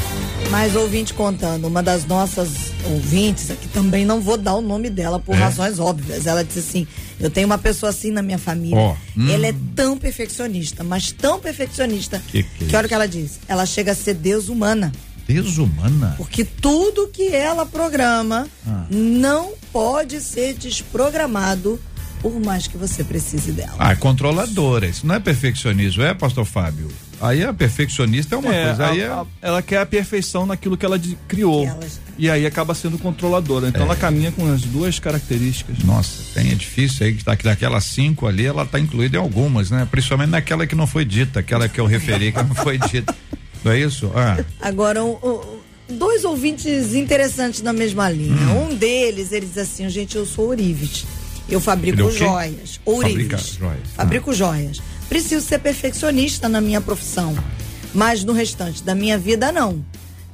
Mais ouvinte contando, uma das nossas ouvintes, aqui também não vou dar o nome dela por é? razões óbvias. Ela disse assim: Eu tenho uma pessoa assim na minha família. Oh, hum. Ela é tão perfeccionista, mas tão perfeccionista. Que, que, que olha o que ela diz: ela chega a ser desumana. Desumana? Porque tudo que ela programa ah. não pode ser desprogramado por mais que você precise dela. Ah, é controladora. Isso não é perfeccionismo, é, pastor Fábio? Aí a perfeccionista é uma é, coisa. Aí a, é... a, ela quer a perfeição naquilo que ela de, criou. Que E aí acaba sendo controladora. Então é. ela caminha com as duas características. Nossa, tem, é difícil aí, que tá, daquelas cinco ali, ela está incluída em algumas, né? Principalmente naquela que não foi dita, aquela que eu referi que não foi dita. Não é isso? Ah. Agora, um, dois ouvintes interessantes na mesma linha. Hum. Um deles, ele diz assim, gente, eu sou Ourives. Eu fabrico joias. Ourives. Joias. Fabrico ah. joias. Preciso ser perfeccionista na minha profissão. Mas no restante da minha vida, não.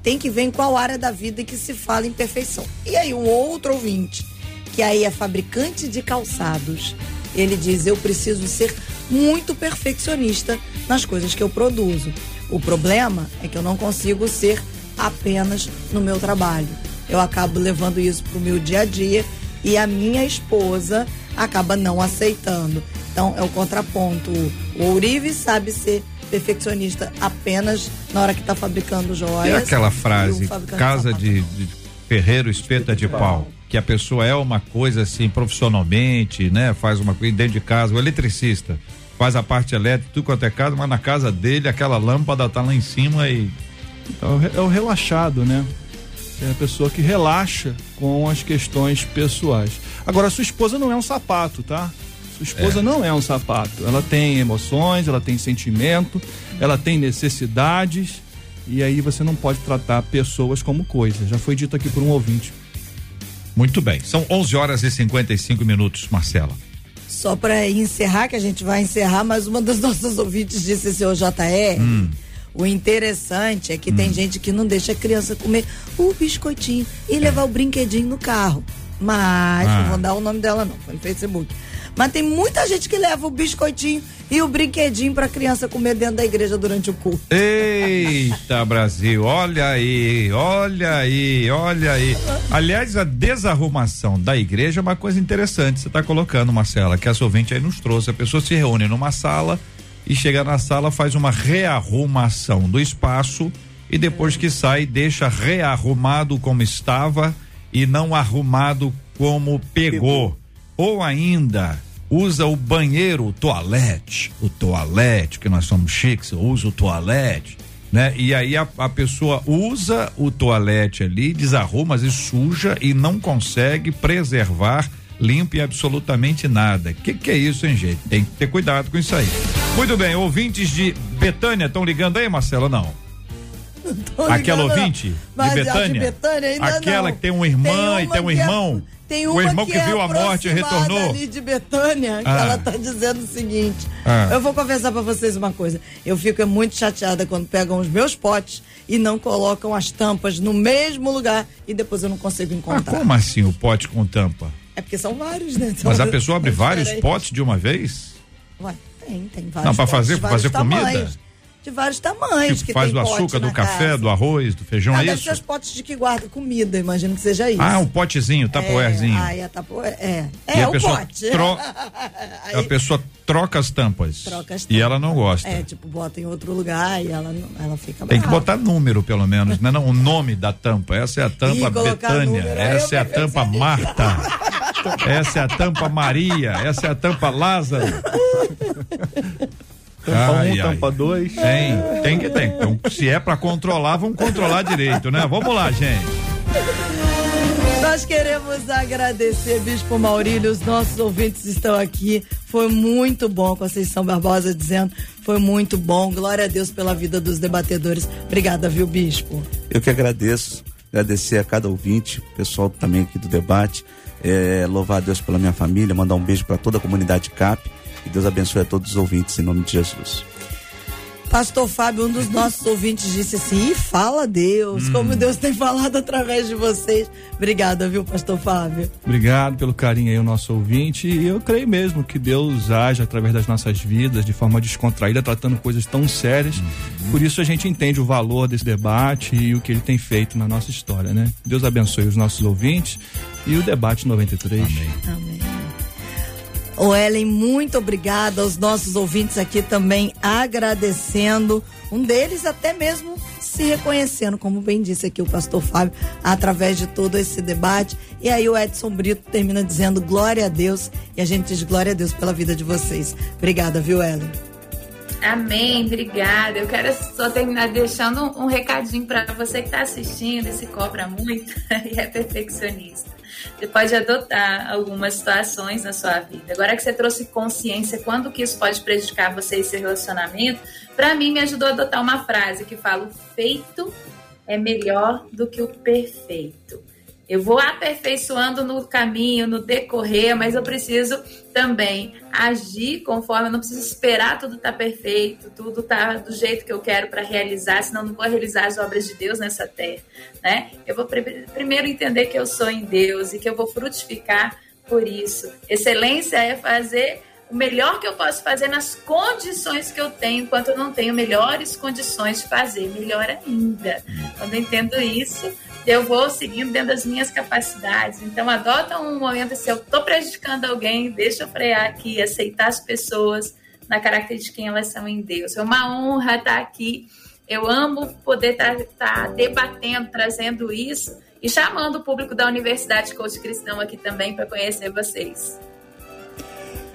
Tem que ver em qual área da vida que se fala em perfeição. E aí, um outro ouvinte, que aí é fabricante de calçados, ele diz: Eu preciso ser muito perfeccionista nas coisas que eu produzo. O problema é que eu não consigo ser apenas no meu trabalho. Eu acabo levando isso para o meu dia a dia e a minha esposa acaba não aceitando. Então é o contraponto. O Ourive sabe ser perfeccionista apenas na hora que está fabricando joias. E aquela frase, casa de, de ferreiro espeta de pau. que a pessoa é uma coisa assim profissionalmente, né? Faz uma coisa dentro de casa, o eletricista faz a parte elétrica, tudo quanto é casa, mas na casa dele aquela lâmpada tá lá em cima e. É o relaxado, né? É a pessoa que relaxa com as questões pessoais. Agora, sua esposa não é um sapato, tá? Sua esposa é. não é um sapato. Ela tem emoções, ela tem sentimento, ela tem necessidades. E aí você não pode tratar pessoas como coisas. Já foi dito aqui por um ouvinte. Muito bem. São 11 horas e 55 minutos, Marcela. Só para encerrar, que a gente vai encerrar, mas uma das nossas ouvintes disse, seu JR, hum. o interessante é que hum. tem gente que não deixa a criança comer o biscoitinho e levar o brinquedinho no carro. Mas, ah. não vou dar o nome dela não, foi no Facebook. Mas tem muita gente que leva o biscoitinho e o brinquedinho para criança comer dentro da igreja durante o culto. Eita, Brasil, olha aí, olha aí, olha aí. Aliás, a desarrumação da igreja é uma coisa interessante. Você está colocando, Marcela, que a ouvinte aí nos trouxe. A pessoa se reúne numa sala e chega na sala, faz uma rearrumação do espaço e depois que sai, deixa rearrumado como estava e não arrumado como pegou. pegou. Ou ainda usa o banheiro, o toalete, o toalete, que nós somos chiques, usa o toalete, né? E aí a, a pessoa usa o toalete ali, desarruma, e suja e não consegue preservar limpo e absolutamente nada. Que que é isso, hein, gente? Tem que ter cuidado com isso aí. Muito bem, ouvintes de Betânia estão ligando aí, Marcelo, não? Aquela ouvinte de Betânia? de Betânia? Aquela não. que tem uma irmã tem e tem um irmão? É... Tem uma o irmão que, que viu a morte retornou. ali de Betânia, que ah. ela tá dizendo o seguinte. Ah. Eu vou confessar para vocês uma coisa. Eu fico muito chateada quando pegam os meus potes e não colocam as tampas no mesmo lugar e depois eu não consigo encontrar. Ah, como assim o pote com tampa? É porque são vários, né? Então, Mas a pessoa abre vários potes de uma vez? Ué, tem, tem vários. Não, para fazer, fazer comida? De vários tamanhos. Tipo, que faz do açúcar, do café, casa. do arroz, do feijão, ah, é isso? os potes de que guarda comida, imagino que seja isso. Ah, um potezinho, tapoerzinho. É, ah, é, é, é, é o pote. Tro... Aí, a pessoa troca as tampas. Troca as tampas. E ela não gosta. É, tipo, bota em outro lugar e ela, ela fica Tem que botar número, pelo menos, né? Não, o nome da tampa. Essa é a tampa Betânia. Essa é a tampa Marta. essa é a tampa Maria. Essa é a tampa Lázaro. Tampa 1, um, tampa 2. Tem, tem que tem. Então, se é para controlar, vamos controlar direito, né? Vamos lá, gente. Nós queremos agradecer, Bispo Maurílio, os nossos ouvintes estão aqui. Foi muito bom, Conceição Barbosa dizendo, foi muito bom. Glória a Deus pela vida dos debatedores. Obrigada, viu, Bispo? Eu que agradeço, agradecer a cada ouvinte, pessoal também aqui do debate. É, louvar a Deus pela minha família, mandar um beijo para toda a comunidade CAP que Deus abençoe a todos os ouvintes, em nome de Jesus. Pastor Fábio, um dos nossos ouvintes disse assim: fala Deus, hum. como Deus tem falado através de vocês. Obrigada, viu, Pastor Fábio? Obrigado pelo carinho aí, o nosso ouvinte. E eu creio mesmo que Deus age através das nossas vidas de forma descontraída, tratando coisas tão sérias. Uhum. Por isso a gente entende o valor desse debate e o que ele tem feito na nossa história, né? Deus abençoe os nossos ouvintes e o debate 93. Amém. Amém. O Ellen, muito obrigada aos nossos ouvintes aqui também agradecendo. Um deles até mesmo se reconhecendo, como bem disse aqui o pastor Fábio, através de todo esse debate. E aí o Edson Brito termina dizendo glória a Deus e a gente diz glória a Deus pela vida de vocês. Obrigada, viu, Ellen? Amém, obrigada. Eu quero só terminar deixando um, recadinho para você que está assistindo e se cobra muito e é perfeccionista. Você pode adotar algumas situações na sua vida. Agora que você trouxe consciência, quando que isso pode prejudicar você e seu relacionamento, para mim me ajudou a adotar uma frase que fala: o feito é melhor do que o perfeito. Eu vou aperfeiçoando no caminho, no decorrer, mas eu preciso também agir conforme, eu não preciso esperar tudo estar tá perfeito, tudo tá do jeito que eu quero para realizar, senão não vou realizar as obras de Deus nessa terra, né? Eu vou primeiro entender que eu sou em Deus e que eu vou frutificar por isso. Excelência é fazer o melhor que eu posso fazer nas condições que eu tenho, enquanto eu não tenho melhores condições de fazer, melhor ainda. Quando eu entendo isso, eu vou seguindo dentro das minhas capacidades. Então, adota um momento se eu estou prejudicando alguém, deixa eu frear aqui, aceitar as pessoas na característica de quem elas são em Deus. É uma honra estar aqui. Eu amo poder estar, estar debatendo, trazendo isso e chamando o público da Universidade Coach Cristão aqui também para conhecer vocês.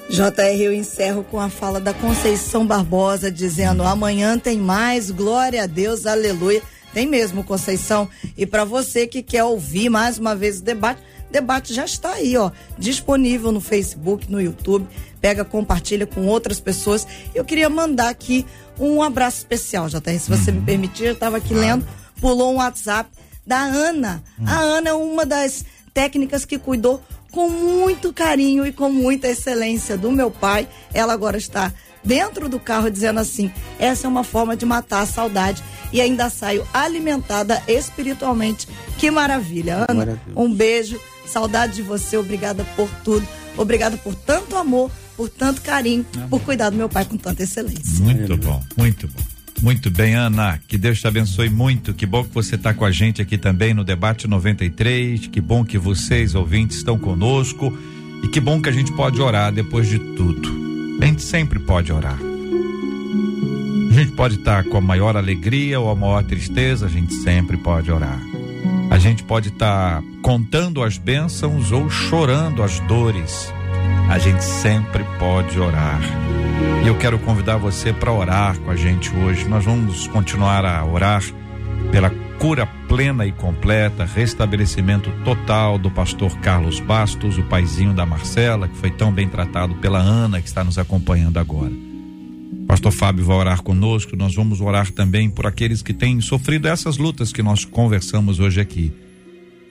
JR, eu encerro com a fala da Conceição Barbosa, dizendo: amanhã tem mais, glória a Deus, aleluia. Tem mesmo, Conceição. E para você que quer ouvir mais uma vez o debate, o debate já está aí, ó, disponível no Facebook, no YouTube. Pega, compartilha com outras pessoas. Eu queria mandar aqui um abraço especial, JR, se você uhum. me permitir. Eu estava aqui lendo, pulou um WhatsApp da Ana. Uhum. A Ana é uma das técnicas que cuidou com muito carinho e com muita excelência do meu pai. Ela agora está dentro do carro dizendo assim: essa é uma forma de matar a saudade e ainda saio alimentada espiritualmente. Que maravilha, Ana. Um beijo, saudade de você, obrigada por tudo, obrigada por tanto amor, por tanto carinho, por cuidar do meu pai com tanta excelência. Muito bom, muito bom. Muito bem, Ana. Que Deus te abençoe muito. Que bom que você está com a gente aqui também no Debate 93. Que bom que vocês, ouvintes, estão conosco. E que bom que a gente pode orar depois de tudo. A gente sempre pode orar. A gente pode estar com a maior alegria ou a maior tristeza, a gente sempre pode orar. A gente pode estar contando as bênçãos ou chorando as dores. A gente sempre pode orar. E eu quero convidar você para orar com a gente hoje. Nós vamos continuar a orar pela cura plena e completa, restabelecimento total do pastor Carlos Bastos, o paizinho da Marcela, que foi tão bem tratado pela Ana, que está nos acompanhando agora. Pastor Fábio vai orar conosco, nós vamos orar também por aqueles que têm sofrido essas lutas que nós conversamos hoje aqui.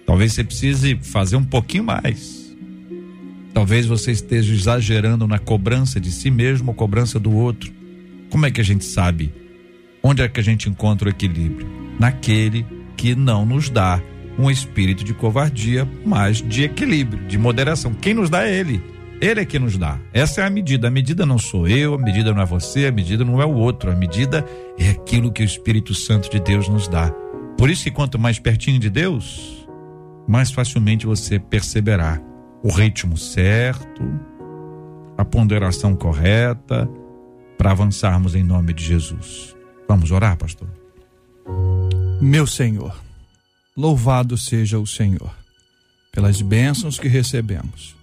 Talvez você precise fazer um pouquinho mais Talvez você esteja exagerando na cobrança de si mesmo ou cobrança do outro. Como é que a gente sabe? Onde é que a gente encontra o equilíbrio? Naquele que não nos dá um espírito de covardia, mas de equilíbrio, de moderação. Quem nos dá é Ele. Ele é que nos dá. Essa é a medida. A medida não sou eu, a medida não é você, a medida não é o outro. A medida é aquilo que o Espírito Santo de Deus nos dá. Por isso que quanto mais pertinho de Deus, mais facilmente você perceberá o ritmo certo, a ponderação correta para avançarmos em nome de Jesus. Vamos orar, pastor? Meu Senhor, louvado seja o Senhor pelas bênçãos que recebemos.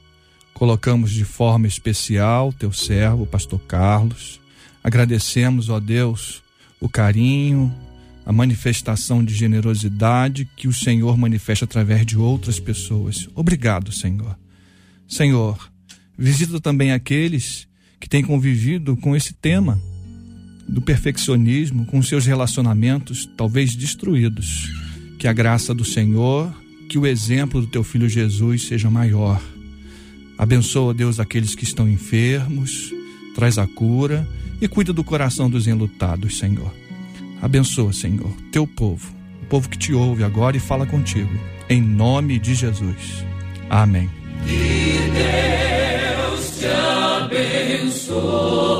Colocamos de forma especial teu servo, pastor Carlos. Agradecemos, ó Deus, o carinho, a manifestação de generosidade que o Senhor manifesta através de outras pessoas. Obrigado, Senhor. Senhor, visita também aqueles que têm convivido com esse tema do perfeccionismo, com seus relacionamentos talvez destruídos. Que a graça do Senhor, que o exemplo do teu filho Jesus seja maior. Abençoa, Deus, aqueles que estão enfermos, traz a cura e cuida do coração dos enlutados, Senhor. Abençoa, Senhor, teu povo, o povo que te ouve agora e fala contigo. Em nome de Jesus. Amém. Que Deus te abençoe.